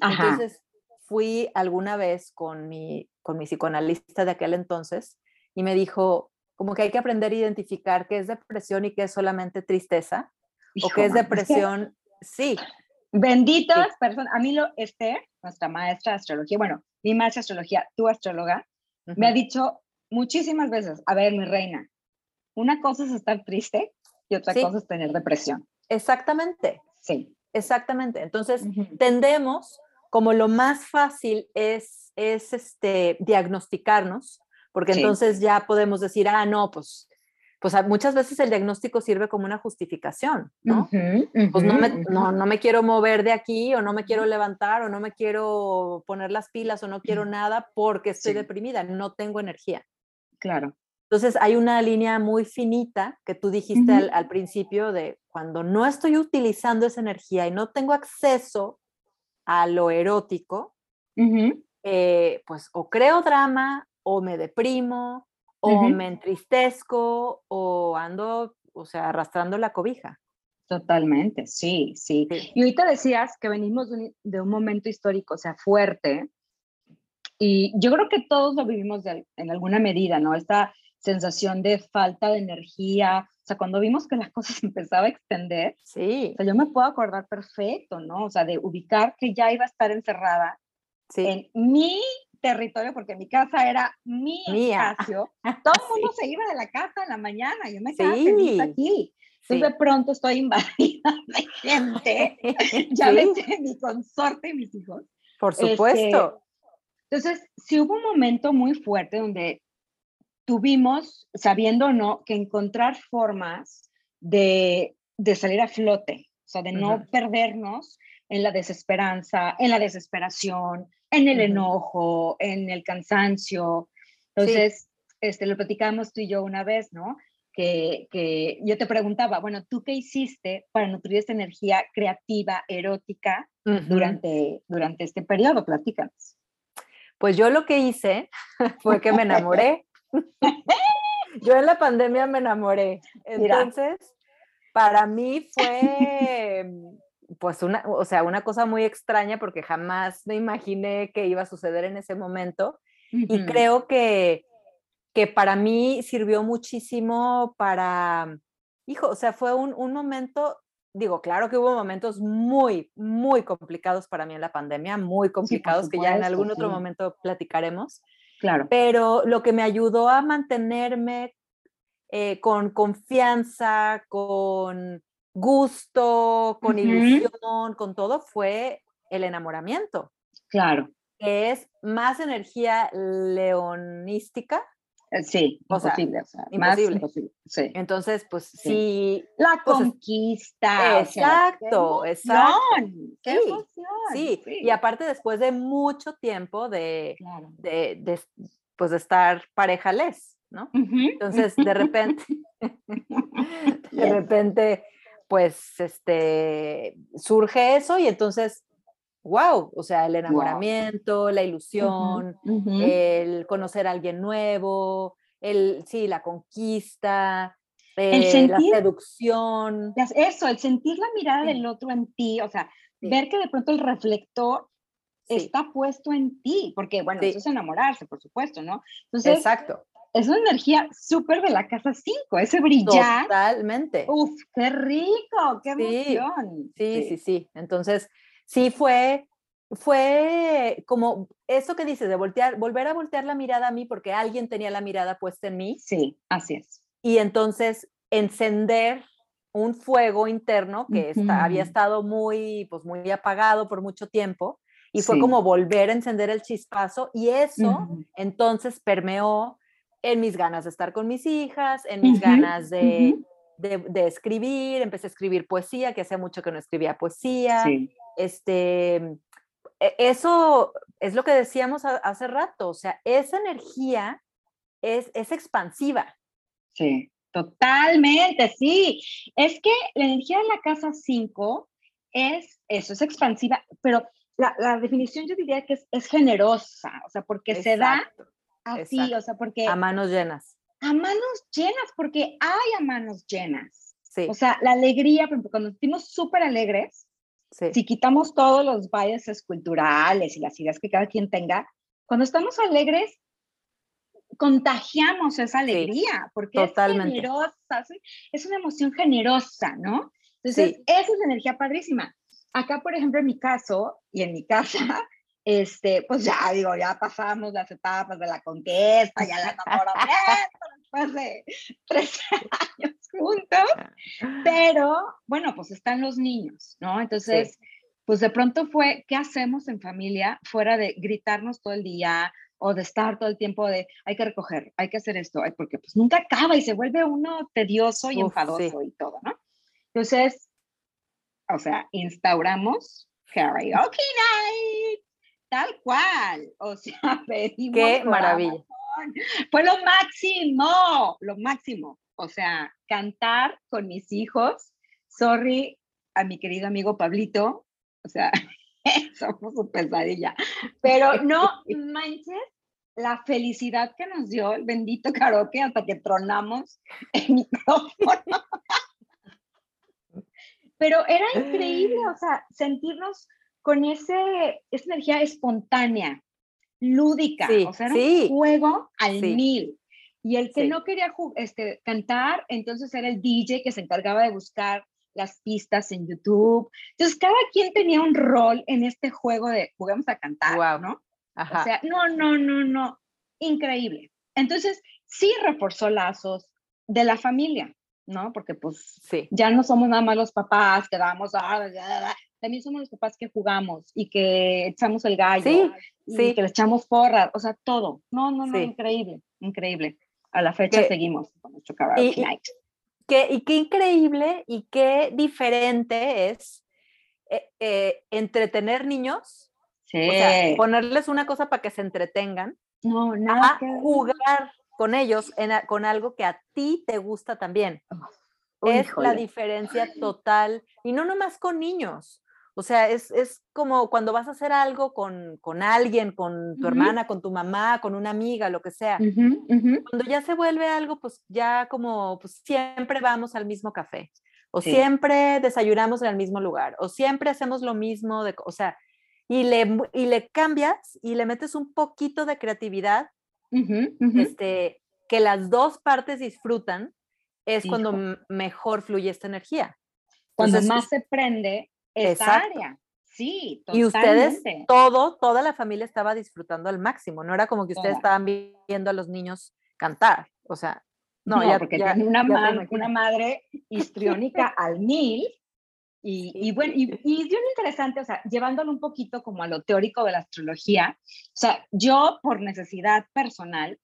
Entonces fui alguna vez con mi, con mi psicoanalista de aquel entonces y me dijo, como que hay que aprender a identificar qué es depresión y qué es solamente tristeza, o qué es depresión, sí. Benditas personas, a mí lo, Esther, nuestra maestra de astrología, bueno, mi maestra de astrología, tu astróloga, me ha dicho, muchísimas veces, a ver, mi reina, una cosa es estar triste y otra cosa es tener depresión. Exactamente. Sí. Exactamente. Entonces, tendemos, como lo más fácil es, es este, diagnosticarnos, porque entonces ya podemos decir, ah, no, pues, pues muchas veces el diagnóstico sirve como una justificación, ¿no? pues no me, no, no me, quiero mover de aquí o no me quiero levantar o no me quiero poner las pilas o no quiero nada porque estoy deprimida, no tengo energía. Claro. Entonces hay una línea muy finita que tú dijiste al, principio de cuando no estoy utilizando esa energía y no tengo acceso a lo erótico, eh, pues o creo drama o me deprimo o me entristezco o ando, o sea, arrastrando la cobija. Totalmente, sí, sí, Y ahorita decías que venimos de un, de un momento histórico, o sea, fuerte, y yo creo que todos lo vivimos en alguna medida, ¿no? Esta sensación de falta de energía, o sea, cuando vimos que las cosas (laughs) empezaba a extender, sí. O sea, yo me puedo acordar perfecto, ¿no? O sea, de ubicar que ya iba a estar encerrada en mi territorio, porque mi casa era mi espacio. (laughs) Todo el mundo se iba de la casa en la mañana, yo me quedaba feliz aquí. Entonces de pronto estoy invadida (laughs) de gente, ya ves, mi consorte y mis hijos. Por este, supuesto. Entonces, sí hubo un momento muy fuerte donde tuvimos, sabiendo o no, que encontrar formas de, salir a flote, o sea, de no perdernos en la desesperanza, en la desesperación, en el enojo, en el cansancio. Entonces, este, lo platicamos tú y yo una vez, ¿no? Que, que, yo te preguntaba, bueno, ¿tú qué hiciste para nutrir esta energía creativa, erótica durante, durante este periodo? Platícanos. Pues yo lo que hice (laughs) fue que me enamoré. (laughs) yo en la pandemia me enamoré. Entonces, para mí fue pues una, o sea, una cosa muy extraña porque jamás me imaginé que iba a suceder en ese momento. Y creo que, que para mí sirvió muchísimo para, hijo, o sea, fue un, un momento digo, claro que hubo momentos muy, muy complicados para mí en la pandemia, muy complicados, que ya en algún otro momento platicaremos. Claro. Pero lo que me ayudó a mantenerme eh, con confianza, con gusto, con ilusión, con todo, fue el enamoramiento. Claro. Que es más energía leonística sí, O sea, imposible, o sea, más imposible. imposible. Sí. Entonces, pues Sí. sí, La Pues es- conquista. o sea, Exacto, qué exacto. emoción, Sí, emoción. sí. Y aparte después de mucho tiempo de, Claro. de, de, pues de estar parejales, ¿no? Entonces, de repente, (laughs) de repente, pues, este, surge eso y entonces, wow, o sea, el enamoramiento, la ilusión, ujú. el conocer a alguien nuevo, el, sí, la conquista, El eh, la sentir- seducción. Las- Eso, el sentir la mirada Sí. del otro en ti, o sea, Sí. ver que de pronto el reflector Sí, está puesto en ti, porque bueno, eso es enamorarse, por supuesto, ¿no? Entonces, exacto, es una energía súper de la casa 5, ese brillar. totalmente. Uf, qué rico, qué emoción. Sí, sí, sí. Entonces, sí fue, fue como eso que dices, de voltear, volver a voltear la mirada a mí porque alguien tenía la mirada puesta en mí Sí, así es. y entonces encender un fuego interno que está- había estado muy, pues muy apagado por mucho tiempo y fue Sí. como volver a encender el chispazo y eso entonces permeó en mis ganas de estar con mis hijas, en mis ganas de, de, de escribir, empecé a escribir poesía, que hacía mucho que no escribía poesía. Sí, Este, e- eso es lo que decíamos hace rato, o sea, esa energía es, es expansiva. sí, totalmente, sí. Es que la energía de la casa 5 es eso, es expansiva, pero la, la definición yo diría que es, es generosa, o sea, porque se da así, exacto. o sea, porque a manos llenas. a manos llenas, porque hay a manos llenas. Sí, O sea, la alegría, por ejemplo, cuando nos sentimos súper alegres, sí, si quitamos todos los biases culturales y las ideas que cada quien tenga, cuando estamos alegres, contagiamos esa alegría, porque totalmente. es generosa, sí, es una emoción generosa, ¿no? Entonces, Sí. esa es energía padrísima. Acá, por ejemplo, en mi caso y en mi casa, (laughs) este, pues ya digo, ya pasamos las etapas de la conquista, ya el enamoramiento, de 13 (laughs) años juntos, pero bueno, pues están los niños, ¿no? Entonces, pues de pronto fue, ¿qué hacemos en familia fuera de gritarnos todo el día o de estar todo el tiempo de, hay que recoger, hay que hacer esto, porque pues nunca acaba y se vuelve uno tedioso y Uf, enfadoso y todo, ¿no? Entonces, o sea, instauramos karaoke night, tal cual, o sea, (laughs) pedimos Qué maravilla. (laughs) Fue lo máximo, lo máximo. O sea, cantar con mis hijos. Sorry a mi querido amigo Pablito. O sea, (laughs) somos su pesadilla. Pero no manches la felicidad que nos dio el bendito karaoke hasta que tronamos el (laughs) micrófono. Pero era increíble, o sea, sentirnos con ese, esa energía espontánea, lúdica, Sí, o sea, era sí, un juego al sí. mil. Y el que no quería este, cantar, entonces era el DJ que se encargaba de buscar las pistas en YouTube. Entonces, cada quien tenía un rol en este juego de jugamos a cantar, Guau. ¿no? Ajá. O sea, no, no, no, no, increíble. Entonces, sí reforzó lazos de la familia, ¿no? Porque pues sí, ya no somos nada más los papás que damos, ah, también somos los papás que jugamos y que echamos el gallo sí, y sí. que le echamos porras, o sea, todo. No, no, no, Sí. increíble, increíble. A la fecha Que- seguimos con nuestro karaoke y- night. Qué- y qué increíble y qué diferente es eh, eh, entretener niños, Sí. o sea, ponerles una cosa para que se entretengan, no, nada a que jugar con ellos en con algo que a ti te gusta también. Uy, es la diferencia total, y no nomás con niños. O sea, es, es como cuando vas a hacer algo con, con alguien, con tu hermana, con tu mamá, con una amiga, lo que sea. Cuando ya se vuelve algo, pues ya como pues, siempre vamos al mismo café, o Sí. siempre desayunamos en el mismo lugar, o siempre hacemos lo mismo, de, o sea, y le, y le cambias y le metes un poquito de creatividad, este, que las dos partes disfrutan, es cuando Hijo. mejor fluye esta energía. Cuando Entonces, más se prende esa Exacto. área. Sí, Y ustedes, todo, toda la familia estaba disfrutando al máximo. No era como que ustedes Toda. estaban vi- viendo a los niños cantar. O sea, no, No, ya, porque ya- una, ya madre histriónica (laughs) al mil. Y, y bueno, y, y es bien interesante, o sea, llevándolo un poquito como a lo teórico de la astrología, o sea, yo por necesidad personal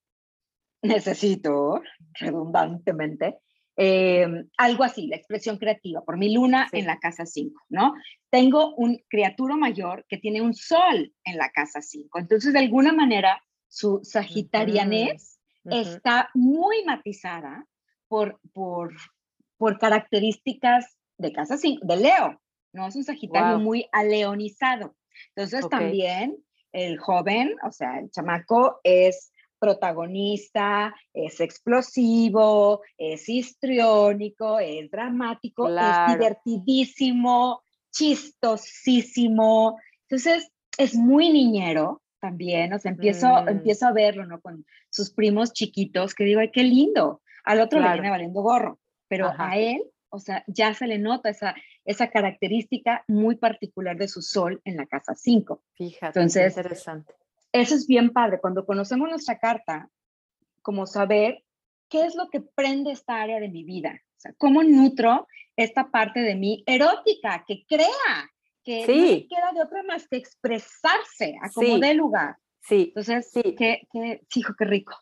necesito, redundantemente, em, algo así, la expresión creativa, por mi luna en la casa 5, ¿no? Tengo un criatura mayor que tiene un sol en la casa 5, entonces de alguna manera su sagitarianés está muy matizada por, por, por características de casa 5, de Leo, ¿no? Es un sagitario muy aleonizado. Entonces también el joven, o sea, el chamaco es protagonista, es explosivo, es histriónico, es dramático, es divertidísimo, chistosísimo. Entonces, es muy niñero también, o sea, empiezo, mm. empiezo a verlo, ¿no? Con sus primos chiquitos, que digo, ay, qué lindo. Al otro le viene valiendo gorro, pero a él, o sea, ya se le nota esa, esa característica muy particular de su sol en la casa 5. Fíjate, Entonces, interesante. Eso es bien padre, cuando conocemos nuestra carta, como saber qué es lo que prende esta área de mi vida, o sea, cómo nutro esta parte de mí erótica, que crea, que no queda de otra más que expresarse a como dé lugar. Sí. Entonces, sí. Qué, qué, hijo, qué rico.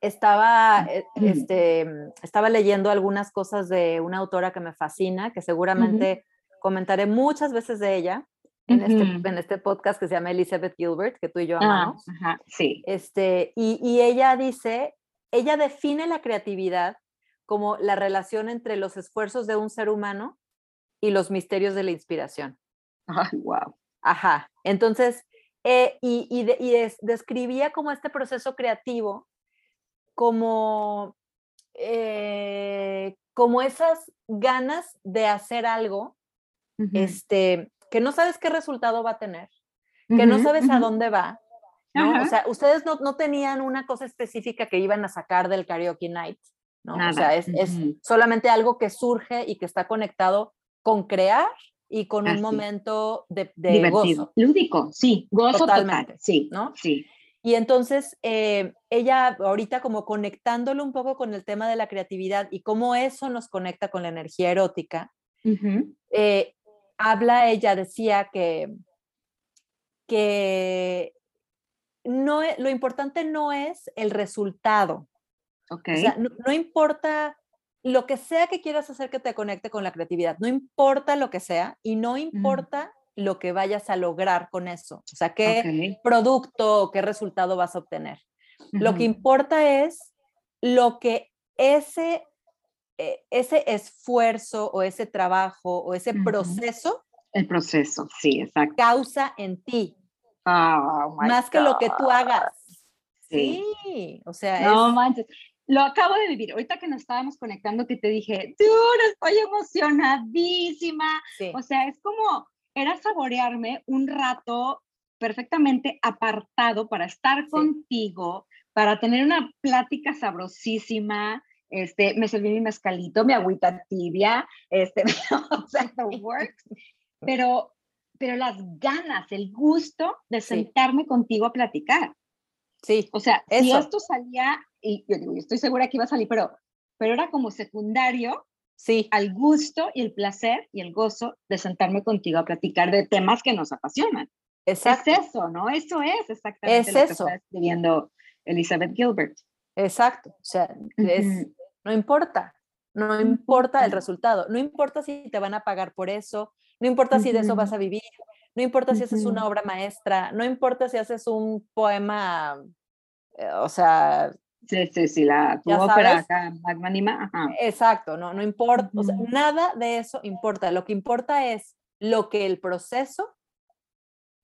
Estaba, eh, (clears throat) este, estaba leyendo algunas cosas de una autora que me fascina, que seguramente comentaré muchas veces de ella, en, este, en este podcast que se llama Elizabeth Gilbert, que tú y yo ah, amamos. sí. Este, y, y ella dice, ella define la creatividad como la relación entre los esfuerzos de un ser humano y los misterios de la inspiración. Ay, wow. Ajá. Entonces, eh, y, y, describía como este proceso creativo como, eh, como esas ganas de hacer algo, este, que no sabes qué resultado va a tener, que no sabes a dónde va. ¿no? O sea, ustedes no, no, tenían una cosa específica que iban a sacar del karaoke night, ¿no? O sea, es, es, solamente algo que surge y que está conectado con crear y con un momento de, de gozo. Lúdico, sí, gozo totalmente, sí, ¿no? Sí. Y entonces eh, ella ahorita como conectándolo un poco con el tema de la creatividad y cómo eso nos conecta con la energía erótica, habla, ella decía que, que no, e, lo importante no es el resultado. Okay. O sea, no, importa lo que sea que quieras hacer que te conecte con la creatividad, no importa lo que sea y no importa lo que vayas a lograr con eso, o sea, qué producto o qué resultado vas a obtener. Lo que importa es lo que ese ese esfuerzo o ese trabajo o ese proceso. El proceso, sí, exacto. Causa en ti. Oh, más que lo que tú hagas. Sí, o sea. No manches. Lo acabo de vivir. Ahorita que nos estábamos conectando, que te dije, tú estoy emocionadísima. O sea, es como, era saborearme un rato perfectamente apartado para estar contigo, para tener una plática sabrosísima, este, me serví mi mezcalito, mi agüita tibia, este, o sea, works. Pero, pero las ganas, el gusto de sentarme contigo a platicar. Sí. O sea, si esto salía, y yo digo, yo estoy segura que iba a salir, pero, pero era como secundario sí. al gusto y el placer y el gozo de sentarme contigo a platicar de temas que nos apasionan. Exacto. Es eso, ¿no? Eso es exactamente es lo eso. que está escribiendo Elizabeth Gilbert. Exacto. O sea, es, no importa, no importa el resultado, no importa si te van a pagar por eso, no importa si de eso vas a vivir, no importa si haces una obra maestra, no importa si haces un poema, eh, o sea... Sí, sí, sí, la tu ópera acá, magnánima. Exacto, no, no importa, nada de eso importa, lo que importa es lo que el proceso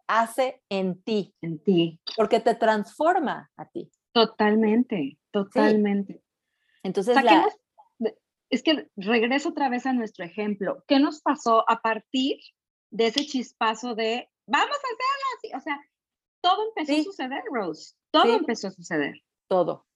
hace en ti. En ti. Porque te transforma a ti. Totalmente, totalmente. Entonces, es que regreso otra vez a nuestro ejemplo. ¿Qué nos pasó a partir de ese chispazo de vamos a hacerlo así? O sea, todo empezó a suceder, Rose. Todo empezó a suceder. Todo,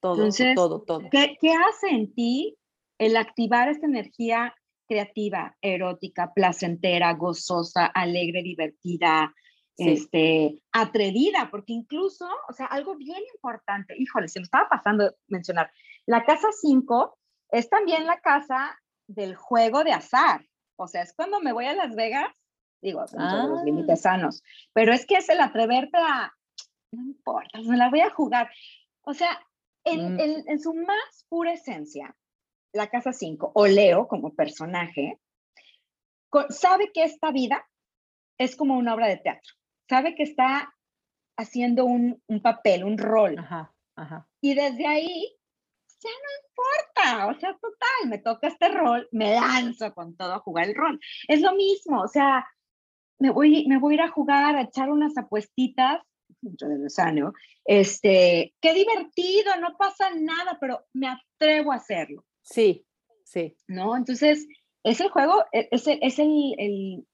todo, todo, todo. ¿qué, ¿qué, hace en ti el activar esta energía creativa, erótica, placentera, gozosa, alegre, divertida, este, atrevida? Porque incluso, o sea, algo bien importante, híjole, se me estaba pasando mencionar, la casa 5 es también la casa del juego de azar. O sea, es cuando me voy a Las Vegas, digo, los ah. límites sanos, pero es que es el atreverte a, no importa, me la voy a jugar. O sea, en, Mm. en- en su más pura esencia, la casa 5, o Leo como personaje, sabe que esta vida es como una obra de teatro. Sabe que está haciendo un, un papel, un rol. Ajá, ajá. Y desde ahí, ya no importa, o sea, total, me toca este rol, me lanzo con todo a jugar el rol. Es lo mismo, o sea, me voy, me voy a ir a jugar, a echar unas apuestitas, dentro de lo sano, este, qué divertido, no pasa nada, pero me atrevo a hacerlo, Sí, sí. ¿no? Entonces, es el juego, e- es, el- es el, el-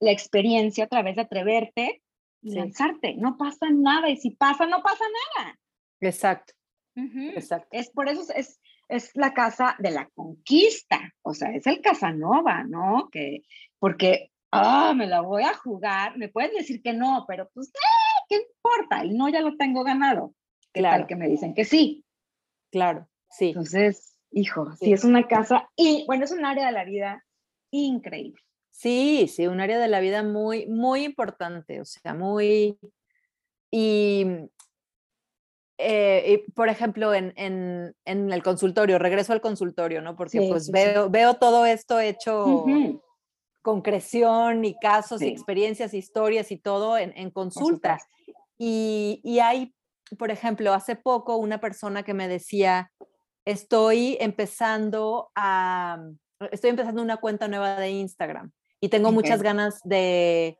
la experiencia a través de atreverte y Sí. lanzarte, no pasa nada, y si pasa, no pasa nada. Exacto, Exacto. Es por eso es, es, la casa de la conquista, o sea, es el Casanova, ¿no? Que, porque, ah, me la voy a jugar, me pueden decir que no, pero pues, ¡eh! ¿qué importa? El no ya lo tengo ganado. ¿Qué Claro. tal que me dicen que sí? Claro, sí. Entonces, hijo, sí. Sí. es una casa, y bueno, es un área de la vida increíble. Sí, sí, un área de la vida muy, muy importante, o sea, muy... Y, eh, y, por ejemplo, en, en- en el consultorio, regreso al consultorio, ¿no? Porque Sí, pues sí, sí. veo, veo todo esto hecho Ujú, concreción y casos y experiencias, historias y todo en, en consulta. Y, y hay, por ejemplo, hace poco una persona que me decía, estoy empezando a, estoy empezando una cuenta nueva de Instagram y tengo muchas ganas de,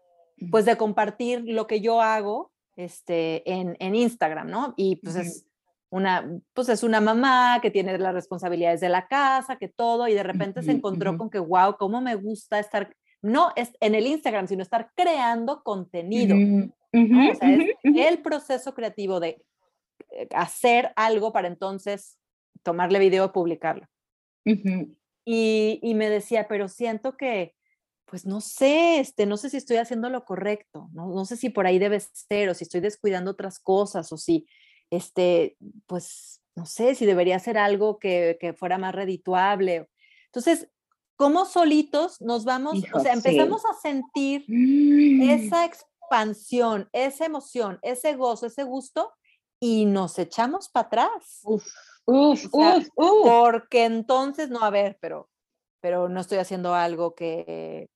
pues, de compartir lo que yo hago este, en, en Instagram, ¿no? Y pues es una, pues es una mamá que tiene las responsabilidades de la casa, que todo, y de repente se encontró con que, wow, cómo me gusta estar, no es en el Instagram, sino estar creando contenido. Ujú, ¿no? O sea, es el proceso creativo de eh, hacer algo para entonces tomarle video y publicarlo. Y, y me decía, pero siento que, pues no sé, este, no sé si estoy haciendo lo correcto, ¿no? no sé si por ahí debe ser, o si estoy descuidando otras cosas, o si, este, pues, no sé, si debería hacer algo que, que fuera más redituable. Entonces, ¿cómo solitos nos vamos, Hijo, o sea, sí. empezamos a sentir Mm. esa expansión, esa emoción, ese gozo, ese gusto, y nos echamos para atrás. Uf, uf, O sea, uf, uf. Porque entonces, no, a ver, pero, pero no estoy haciendo algo que,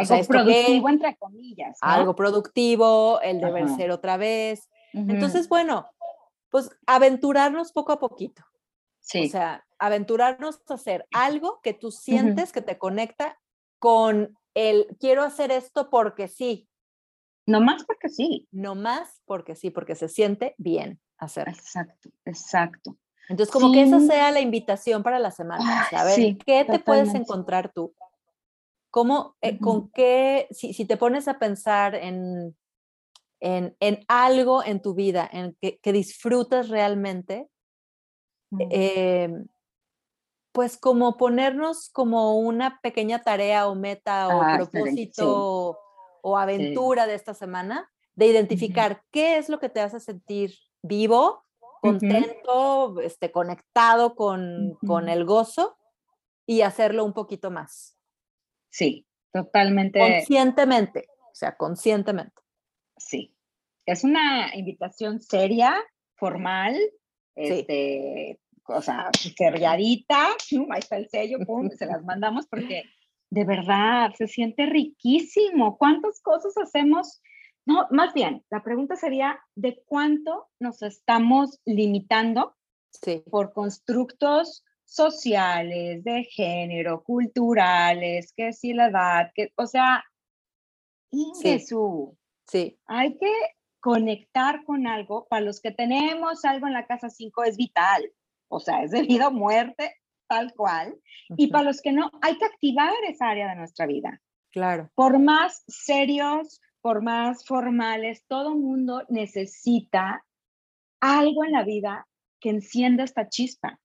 o sea, Algo productivo, entre comillas. ¿no? algo productivo, el deber Ajá. ser otra vez. Entonces, bueno, pues aventurarnos poco a poquito. sí. O sea, aventurarnos a hacer algo que tú sientes que te conecta con el quiero hacer esto porque sí, no más porque sí. no más porque sí, porque se siente bien hacerlo. Exacto, exacto. Entonces, como que esa sea la invitación para la semana. o sea, a Ay, ver, sí, ¿qué te puedes encontrar tú? ¿Cómo, eh, con qué, si, si te pones a pensar en, en, en algo en tu vida en que, que disfrutas realmente, Mm, em, pues como ponernos como una pequeña tarea o meta o Ah, sí. propósito o aventura de esta semana, de identificar qué es lo que te hace sentir vivo, contento, este, conectado con, con el gozo y hacerlo un poquito más. Sí, totalmente. Conscientemente, o sea, conscientemente. Sí. Es una invitación seria, formal, Sí. este, o sea, selladita, pum, ahí está el sello, pum, se las mandamos porque de verdad se siente riquísimo. ¿Cuántas cosas hacemos? No, más bien, la pregunta sería, ¿de cuánto nos estamos limitando Sí, por constructos sociales, de género, culturales, que si la edad, que, o sea, Ingesu, sí, hay que conectar con algo. Para los que tenemos algo en la casa 5 es vital, o sea, es de vida o muerte, tal cual. Y para los que no, hay que activar esa área de nuestra vida. claro, Por más serios, por más formales, todo mundo necesita algo en la vida que encienda esta chispa,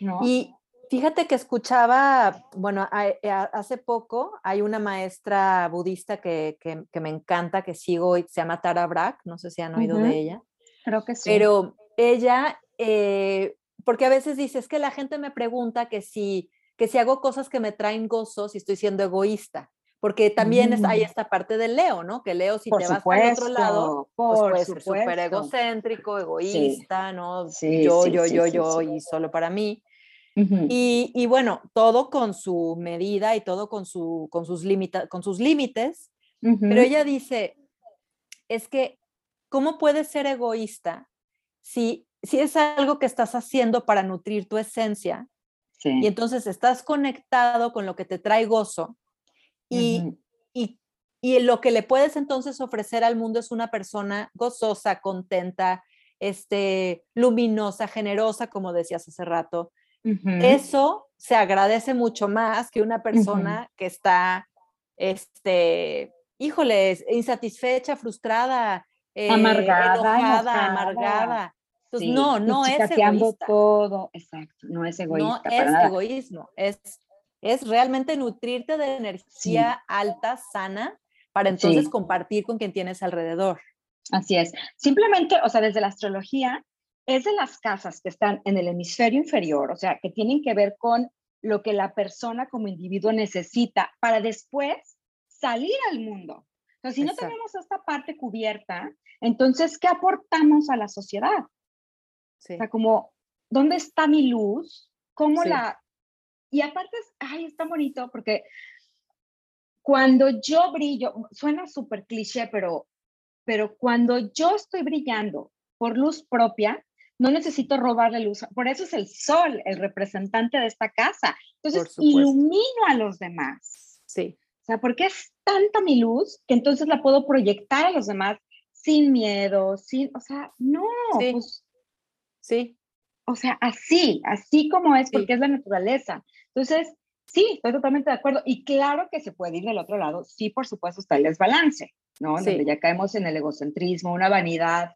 ¿no? Y fíjate que escuchaba, bueno, a- a- hace poco hay una maestra budista que, que- que me encanta, que sigo y se llama Tara Brach, no sé si han oído de ella, Creo que sí. pero ella, eh, porque a veces dice, es que la gente me pregunta que si, que si hago cosas que me traen gozo, si estoy siendo egoísta, porque también hay mm. esta parte del Leo, ¿no? Que Leo, si te vas al otro lado, pues puedes ser súper egocéntrico, egoísta, ¿no? yo, yo, yo, yo, y solo para mí. y, y, bueno, todo con su medida y todo con, su, con, sus, limita, con sus límites. Pero ella dice, es que, ¿cómo puedes ser egoísta si, si es algo que estás haciendo para nutrir tu esencia? Y entonces estás conectado con lo que te trae gozo y, y, y, lo que le puedes entonces ofrecer al mundo es una persona gozosa, contenta, este, luminosa, generosa, como decías hace rato. Eso se agradece mucho más que una persona que está, este, híjole, insatisfecha, frustrada, eh, amargada, enojada, amargada. Entonces, no, no es egoísta. todo, exacto, no es egoísta. No es egoísmo, es es realmente nutrirte de energía alta, sana, para entonces compartir con quien tienes alrededor. Así es. Simplemente, o sea, desde la astrología, es de las casas que están en el hemisferio inferior, o sea, que tienen que ver con lo que la persona como individuo necesita para después salir al mundo. Entonces, si no tenemos esta parte cubierta, entonces, ¿qué aportamos a la sociedad? O sea, como, ¿dónde está mi luz? ¿Cómo la y aparte, ay, está bonito porque cuando yo brillo, suena súper cliché, pero, pero cuando yo estoy brillando por luz propia, no necesito robarle luz. Por eso es el sol, el representante de esta casa. Entonces, ilumino a los demás. Sí. O sea, porque es tanta mi luz que entonces la puedo proyectar a los demás sin miedo, sin, o sea, no. Sí. Pues sí. O sea, así, así como es, porque es la naturaleza. Entonces, sí, estoy totalmente de acuerdo. Y claro que se puede ir del otro lado. Sí, por supuesto, está el desbalance, ¿no? Donde ya caemos en el egocentrismo, una vanidad,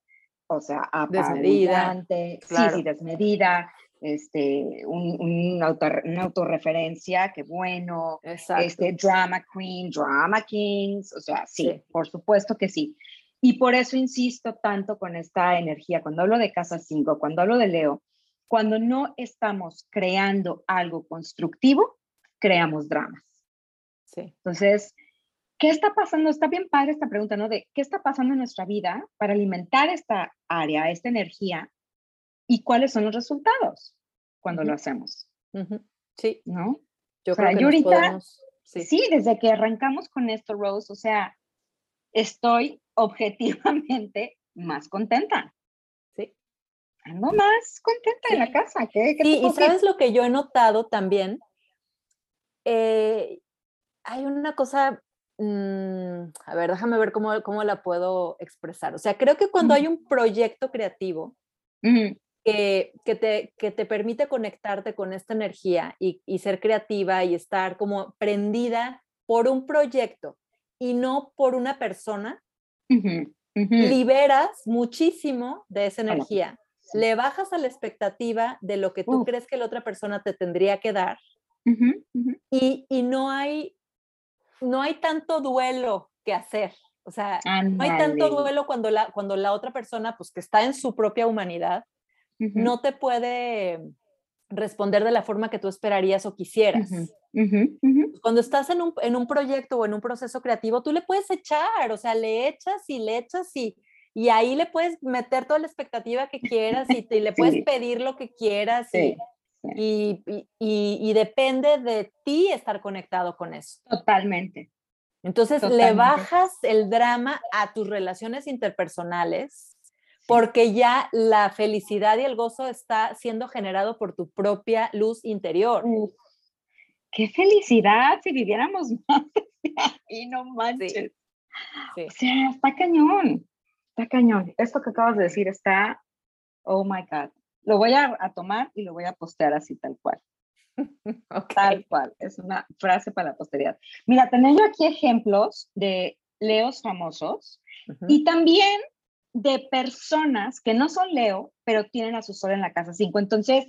o sea, desmedida. Sí, sí, desmedida. Este, un, una autorreferencia, qué bueno, este, drama queen, drama kings, o sea, sí, por supuesto que sí. Y por eso insisto tanto con esta energía. Cuando hablo de casa 5, cuando hablo de Leo, cuando no estamos creando algo constructivo, creamos dramas. Sí. Entonces, ¿qué está pasando? Está bien padre esta pregunta, ¿no? De qué está pasando en nuestra vida para alimentar esta área, esta energía y cuáles son los resultados cuando lo hacemos. Sí. ¿No? Yo creo que ahorita, sí. sí, desde que arrancamos con esto, Rose, o sea, estoy objetivamente más contenta ando más contenta en la casa. ¿Qué, sí, y sabes lo que yo he notado también. Eh, hay una cosa, mm, a ver, déjame ver cómo, cómo la puedo expresar. O sea, creo que cuando hay un proyecto creativo que, que, te, que te permite conectarte con esta energía y, y ser creativa y estar como prendida por un proyecto y no por una persona, liberas muchísimo de esa energía le bajas a la expectativa de lo que tú crees que la otra persona te tendría que dar Y, no, hay, no hay tanto duelo que hacer. O sea, no hay tanto duelo cuando la, cuando la otra persona, pues que está en su propia humanidad, no te puede responder de la forma que tú esperarías o quisieras. Cuando estás en un, en un proyecto o en un proceso creativo, tú le puedes echar, o sea, le echas y le echas y y ahí le puedes meter toda la expectativa que quieras y, te, le puedes pedir lo que quieras y, y, depende de ti estar conectado con eso. Totalmente. Entonces le bajas el drama a tus relaciones interpersonales porque ya la felicidad y el gozo está siendo generado por tu propia luz interior. qué felicidad si viviéramos (laughs) más y no manches. O sea, está cañón. Está cañón. Esto que acabas de decir está, oh my God. Lo voy a, tomar y lo voy a postear así tal cual. (laughs) Tal cual. Es una frase para la posteridad. Mira, tengo aquí ejemplos de leos famosos y también de personas que no son leo, pero tienen a su sol en la casa 5. Entonces,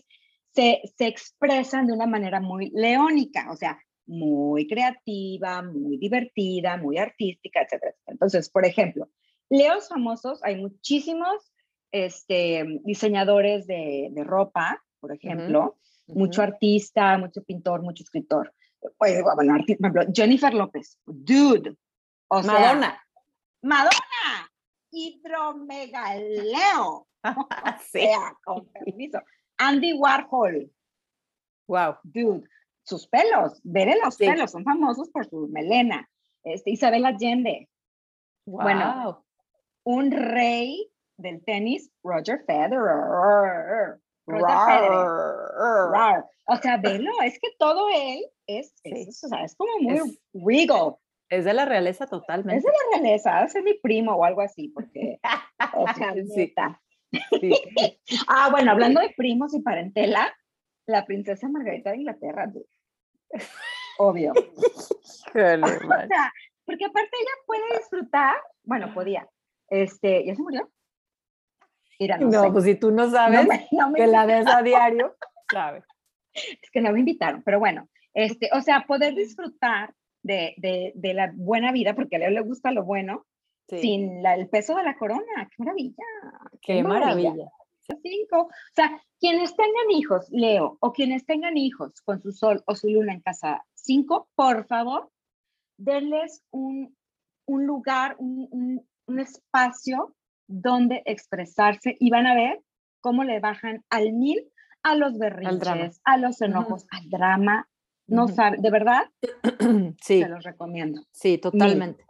se, se expresan de una manera muy leónica, o sea, muy creativa, muy divertida, muy artística, etc. Entonces, por ejemplo, Leos famosos, hay muchísimos este, diseñadores de, ropa, por ejemplo, mucho artista, mucho pintor, mucho escritor. pues, bueno, arti- por ejemplo, Jennifer López, dude. O sea, Madonna. Madonna, hidromegaleo. (laughs) Sí. sea, con permiso. Andy Warhol, Wow. dude. Sus pelos, veré los Sí. pelos, son famosos por su melena. Este, Isabel Allende, Wow. Bueno. Un rey del tenis, Roger Federer. Roger. Rar. Rar. O sea, (laughs) velo, es que todo él es, es, Sí. o sea, es como muy Es- regal. Es de la realeza Es totalmente. de la realeza, ha de ser mi primo o algo así, porque, o sea, (laughs) Sí, neta. sí. (laughs) Ah, bueno, hablando de primos y parentela, la princesa Margarita de Inglaterra, dude. obvio. O sea, porque aparte ella puede disfrutar, bueno, podía, este, ¿ya se murió? Mira, no, No, sé. pues si tú no sabes No me- no me que la ves a diario, sabes. (laughs) es que no me invitaron, pero bueno, este, o sea, poder disfrutar de, de, de la buena vida, porque a Leo le gusta lo bueno, Sí. sin la- el peso de la corona, qué maravilla. Qué maravilla. Cinco. O sea, quienes tengan hijos, Leo, o quienes tengan hijos con su sol o su luna en casa cinco, por favor, denles un, un lugar, un, un- un espacio donde expresarse y van a ver cómo le bajan al mil a los berrinches, a los enojos, al drama. No Ujú. sabe, de verdad, (clears throat) Sí, se los recomiendo. sí, totalmente.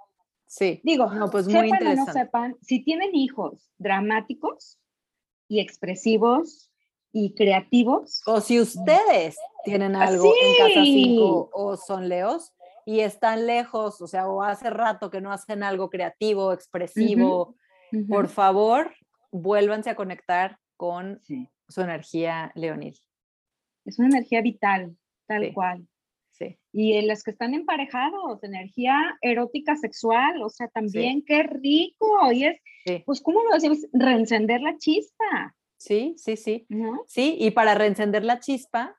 Sí. Digo, No, pues muy sepan o no interesante. sepan, si tienen hijos dramáticos y expresivos y creativos, O si ustedes tienen algo en casa sí. 5 o son leos y están lejos, o sea, o hace rato que no hacen algo creativo, expresivo, por favor, vuélvanse a conectar con sí, su energía leonil. es una energía vital, tal Sí. cual. Sí. Y en los que están emparejados, energía erótica sexual, o sea, también qué rico. Y es, Sí. pues, ¿cómo lo decimos? Reencender la chispa, Sí, sí, sí. ¿no? Sí, y para reencender la chispa,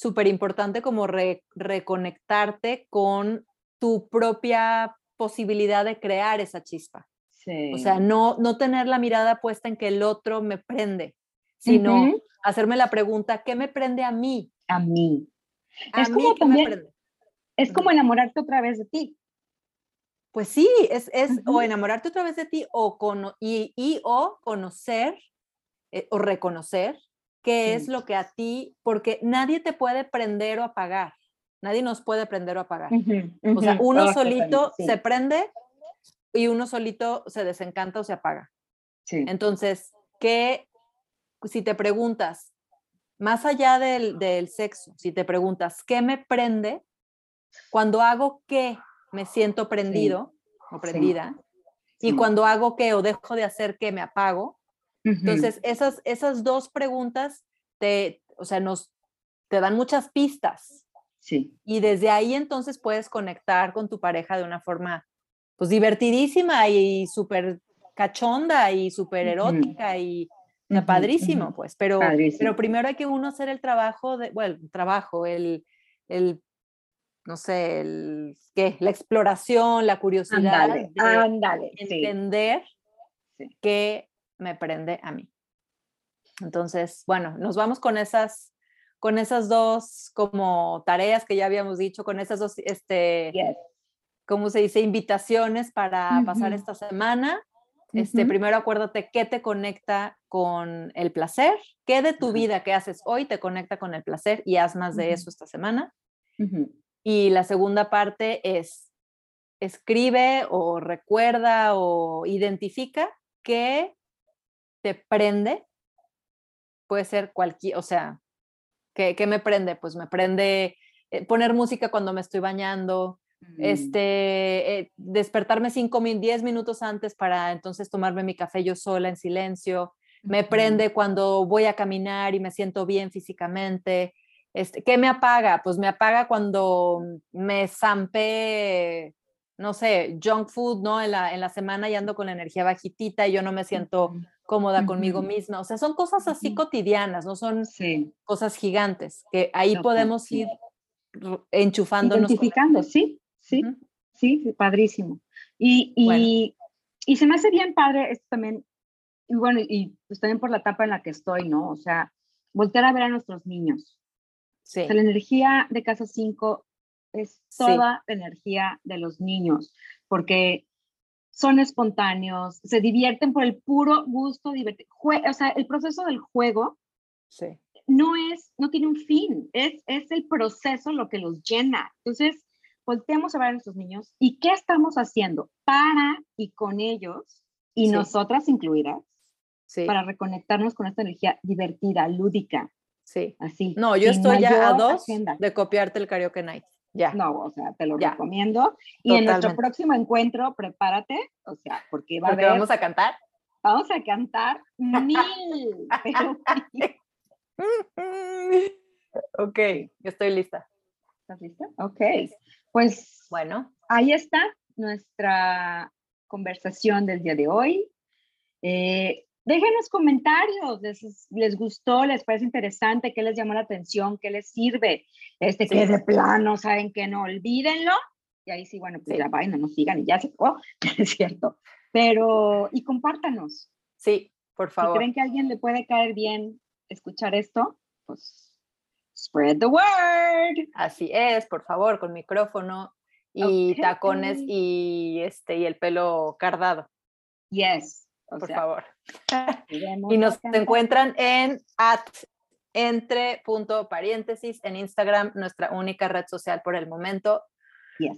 súper importante como re- reconectarte con tu propia posibilidad de crear esa chispa. Sí. O sea, no, no tener la mirada puesta en que el otro me prende, sino hacerme la pregunta, ¿qué me prende a mí? a mí. ¿A Es mí como también-? Es como enamorarte otra vez de ti. Pues sí, es, es o enamorarte otra vez de ti o cono- y, y o conocer eh, o reconocer qué es lo que a ti, porque nadie te puede prender o apagar, nadie nos puede prender o apagar. O sea, uno solito se prende y uno solito se desencanta o se apaga. sí. Entonces, ¿qué, si te preguntas, más allá del, del sexo, si te preguntas, ¿qué me prende? Cuando hago qué, me siento prendido o prendida. Y cuando hago qué o dejo de hacer qué, me apago. Entonces, esas, esas dos preguntas te, o sea, nos, te dan muchas pistas. sí, Y desde ahí entonces puedes conectar con tu pareja de una forma, pues, divertidísima y súper cachonda y súper erótica y o sea, Ujú, padrísimo, ujú. pues. Pero, Padrísimo. pero primero hay que uno hacer el trabajo, de, bueno, el trabajo, el, el, no sé, el, ¿qué? La exploración, la curiosidad Ándale, ándale, sí, entender sí. qué me prende a mí. Entonces, bueno, nos vamos con esas, con esas dos como tareas que ya habíamos dicho, con esas dos, este, Yes. ¿cómo se dice? Invitaciones para pasar esta semana. Este, Ujú. primero acuérdate qué te conecta con el placer, qué de tu vida que haces hoy te conecta con el placer y haz más de eso esta semana. Y la segunda parte es escribe o recuerda o identifica qué te prende. Puede ser cualquier, o sea, ¿qué, qué me prende? Pues me prende eh, poner música cuando me estoy bañando, Mm, este, eh, despertarme cinco, min- diez minutos antes para entonces tomarme mi café yo sola en silencio. Me prende cuando voy a caminar y me siento bien físicamente. Este, ¿Qué me apaga? Pues me apaga cuando me zampé, no sé, junk food, ¿no? En la, en la semana y ando con la energía bajitita y yo no me siento cómoda conmigo misma. O sea, son cosas así cotidianas, no son Sí, cosas gigantes, que ahí podemos sí. ir enchufándonos. identificando, sí, sí, sí, padrísimo. Y, y, Bueno. y se me hace bien padre esto también, y bueno, y pues también por la etapa en la que estoy, ¿no? O sea, voltear a ver a nuestros niños. Sí. O sea, la energía de casa 5 es toda la energía de los niños, porque son espontáneos, se divierten por el puro gusto, o sea, el proceso del juego no es, no tiene un fin, es, es el proceso lo que los llena. Entonces, volteamos a ver a nuestros niños y qué estamos haciendo para y con ellos, y nosotras incluidas, para reconectarnos con esta energía divertida, lúdica. Sí. Así. No, yo estoy ya a dos de copiarte el karaoke night. Ya. No, o sea, te lo recomiendo. Y en nuestro próximo encuentro, prepárate, o sea, porque va a haber... vamos a cantar. Vamos a cantar mil. (laughs) (laughs) ok, yo estoy lista. ¿Estás lista? Ok. Pues bueno, ahí está nuestra conversación del día de hoy. Eh, déjenos comentarios, les, gustó, les parece interesante, qué les llamó la atención, qué les sirve, este, que de plano, saben que no, olvídenlo. Y ahí sí, bueno, pues ya vayan, no nos sigan y ya se (laughs) oh, es cierto. Pero, y compártanos. Sí, por favor. Si creen que a alguien le puede caer bien escuchar esto, pues spread the word. Así es, por favor, con micrófono y tacones y este y el pelo cardado. Yes, por favor. (laughs) y nos encuentran en at entre punto paréntesis en Instagram, nuestra única red social por el momento,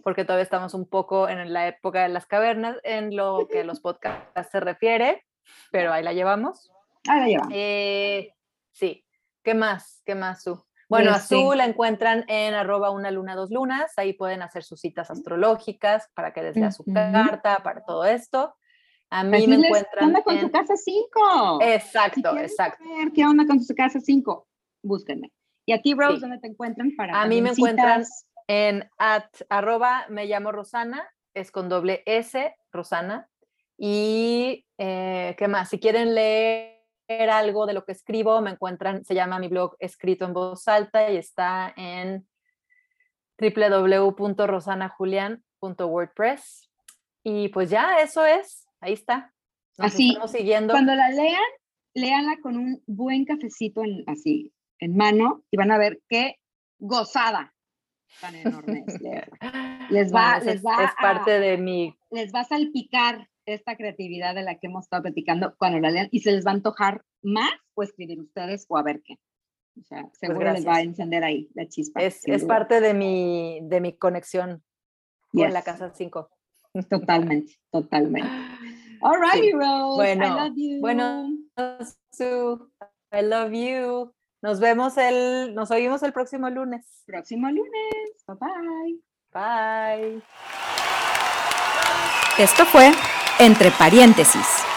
porque todavía estamos un poco en la época de las cavernas en lo que los (laughs) podcasts se refiere, pero ahí la llevamos. Ahí la llevamos. Eh, sí. ¿Qué más? ¿Qué más, Su? Bueno, a Su la encuentran en arroba una luna dos lunas, ahí pueden hacer sus citas astrológicas para que les dé su carta, para todo esto. A mí me encuentran. ¿Qué onda con su casa 5? Exacto, exacto. ¿Qué onda con su casa 5? Búsquenme. Y a ti, Rose, ¿dónde te encuentran para A mí me encuentran en at, arroba me llamo Rosana, es con doble S, Rosana. Y, eh, ¿qué más? Si quieren leer algo de lo que escribo, me encuentran, se llama mi blog Escrito en Voz Alta y está en www.rosanajulian.wordpress. Y pues ya, eso es, ahí está. así, siguiendo. cuando la lean, léanla con un buen cafecito en, así, en mano y van a ver qué gozada tan enorme (laughs) Les va, les va es, parte de mi... Les va a salpicar esta creatividad de la que hemos estado platicando cuando la lean y se les va a antojar más o escribir ustedes o a ver qué. O sea, pues seguro les va a encender ahí la chispa. Es, es parte de mi, de mi conexión con la casa 5. Totalmente, totalmente. All right, Rose. Bueno, I love you. Bueno, Sue, I love you. Nos vemos el, nos oímos el próximo lunes. Próximo lunes. Bye bye. Bye. Esto fue entre paréntesis.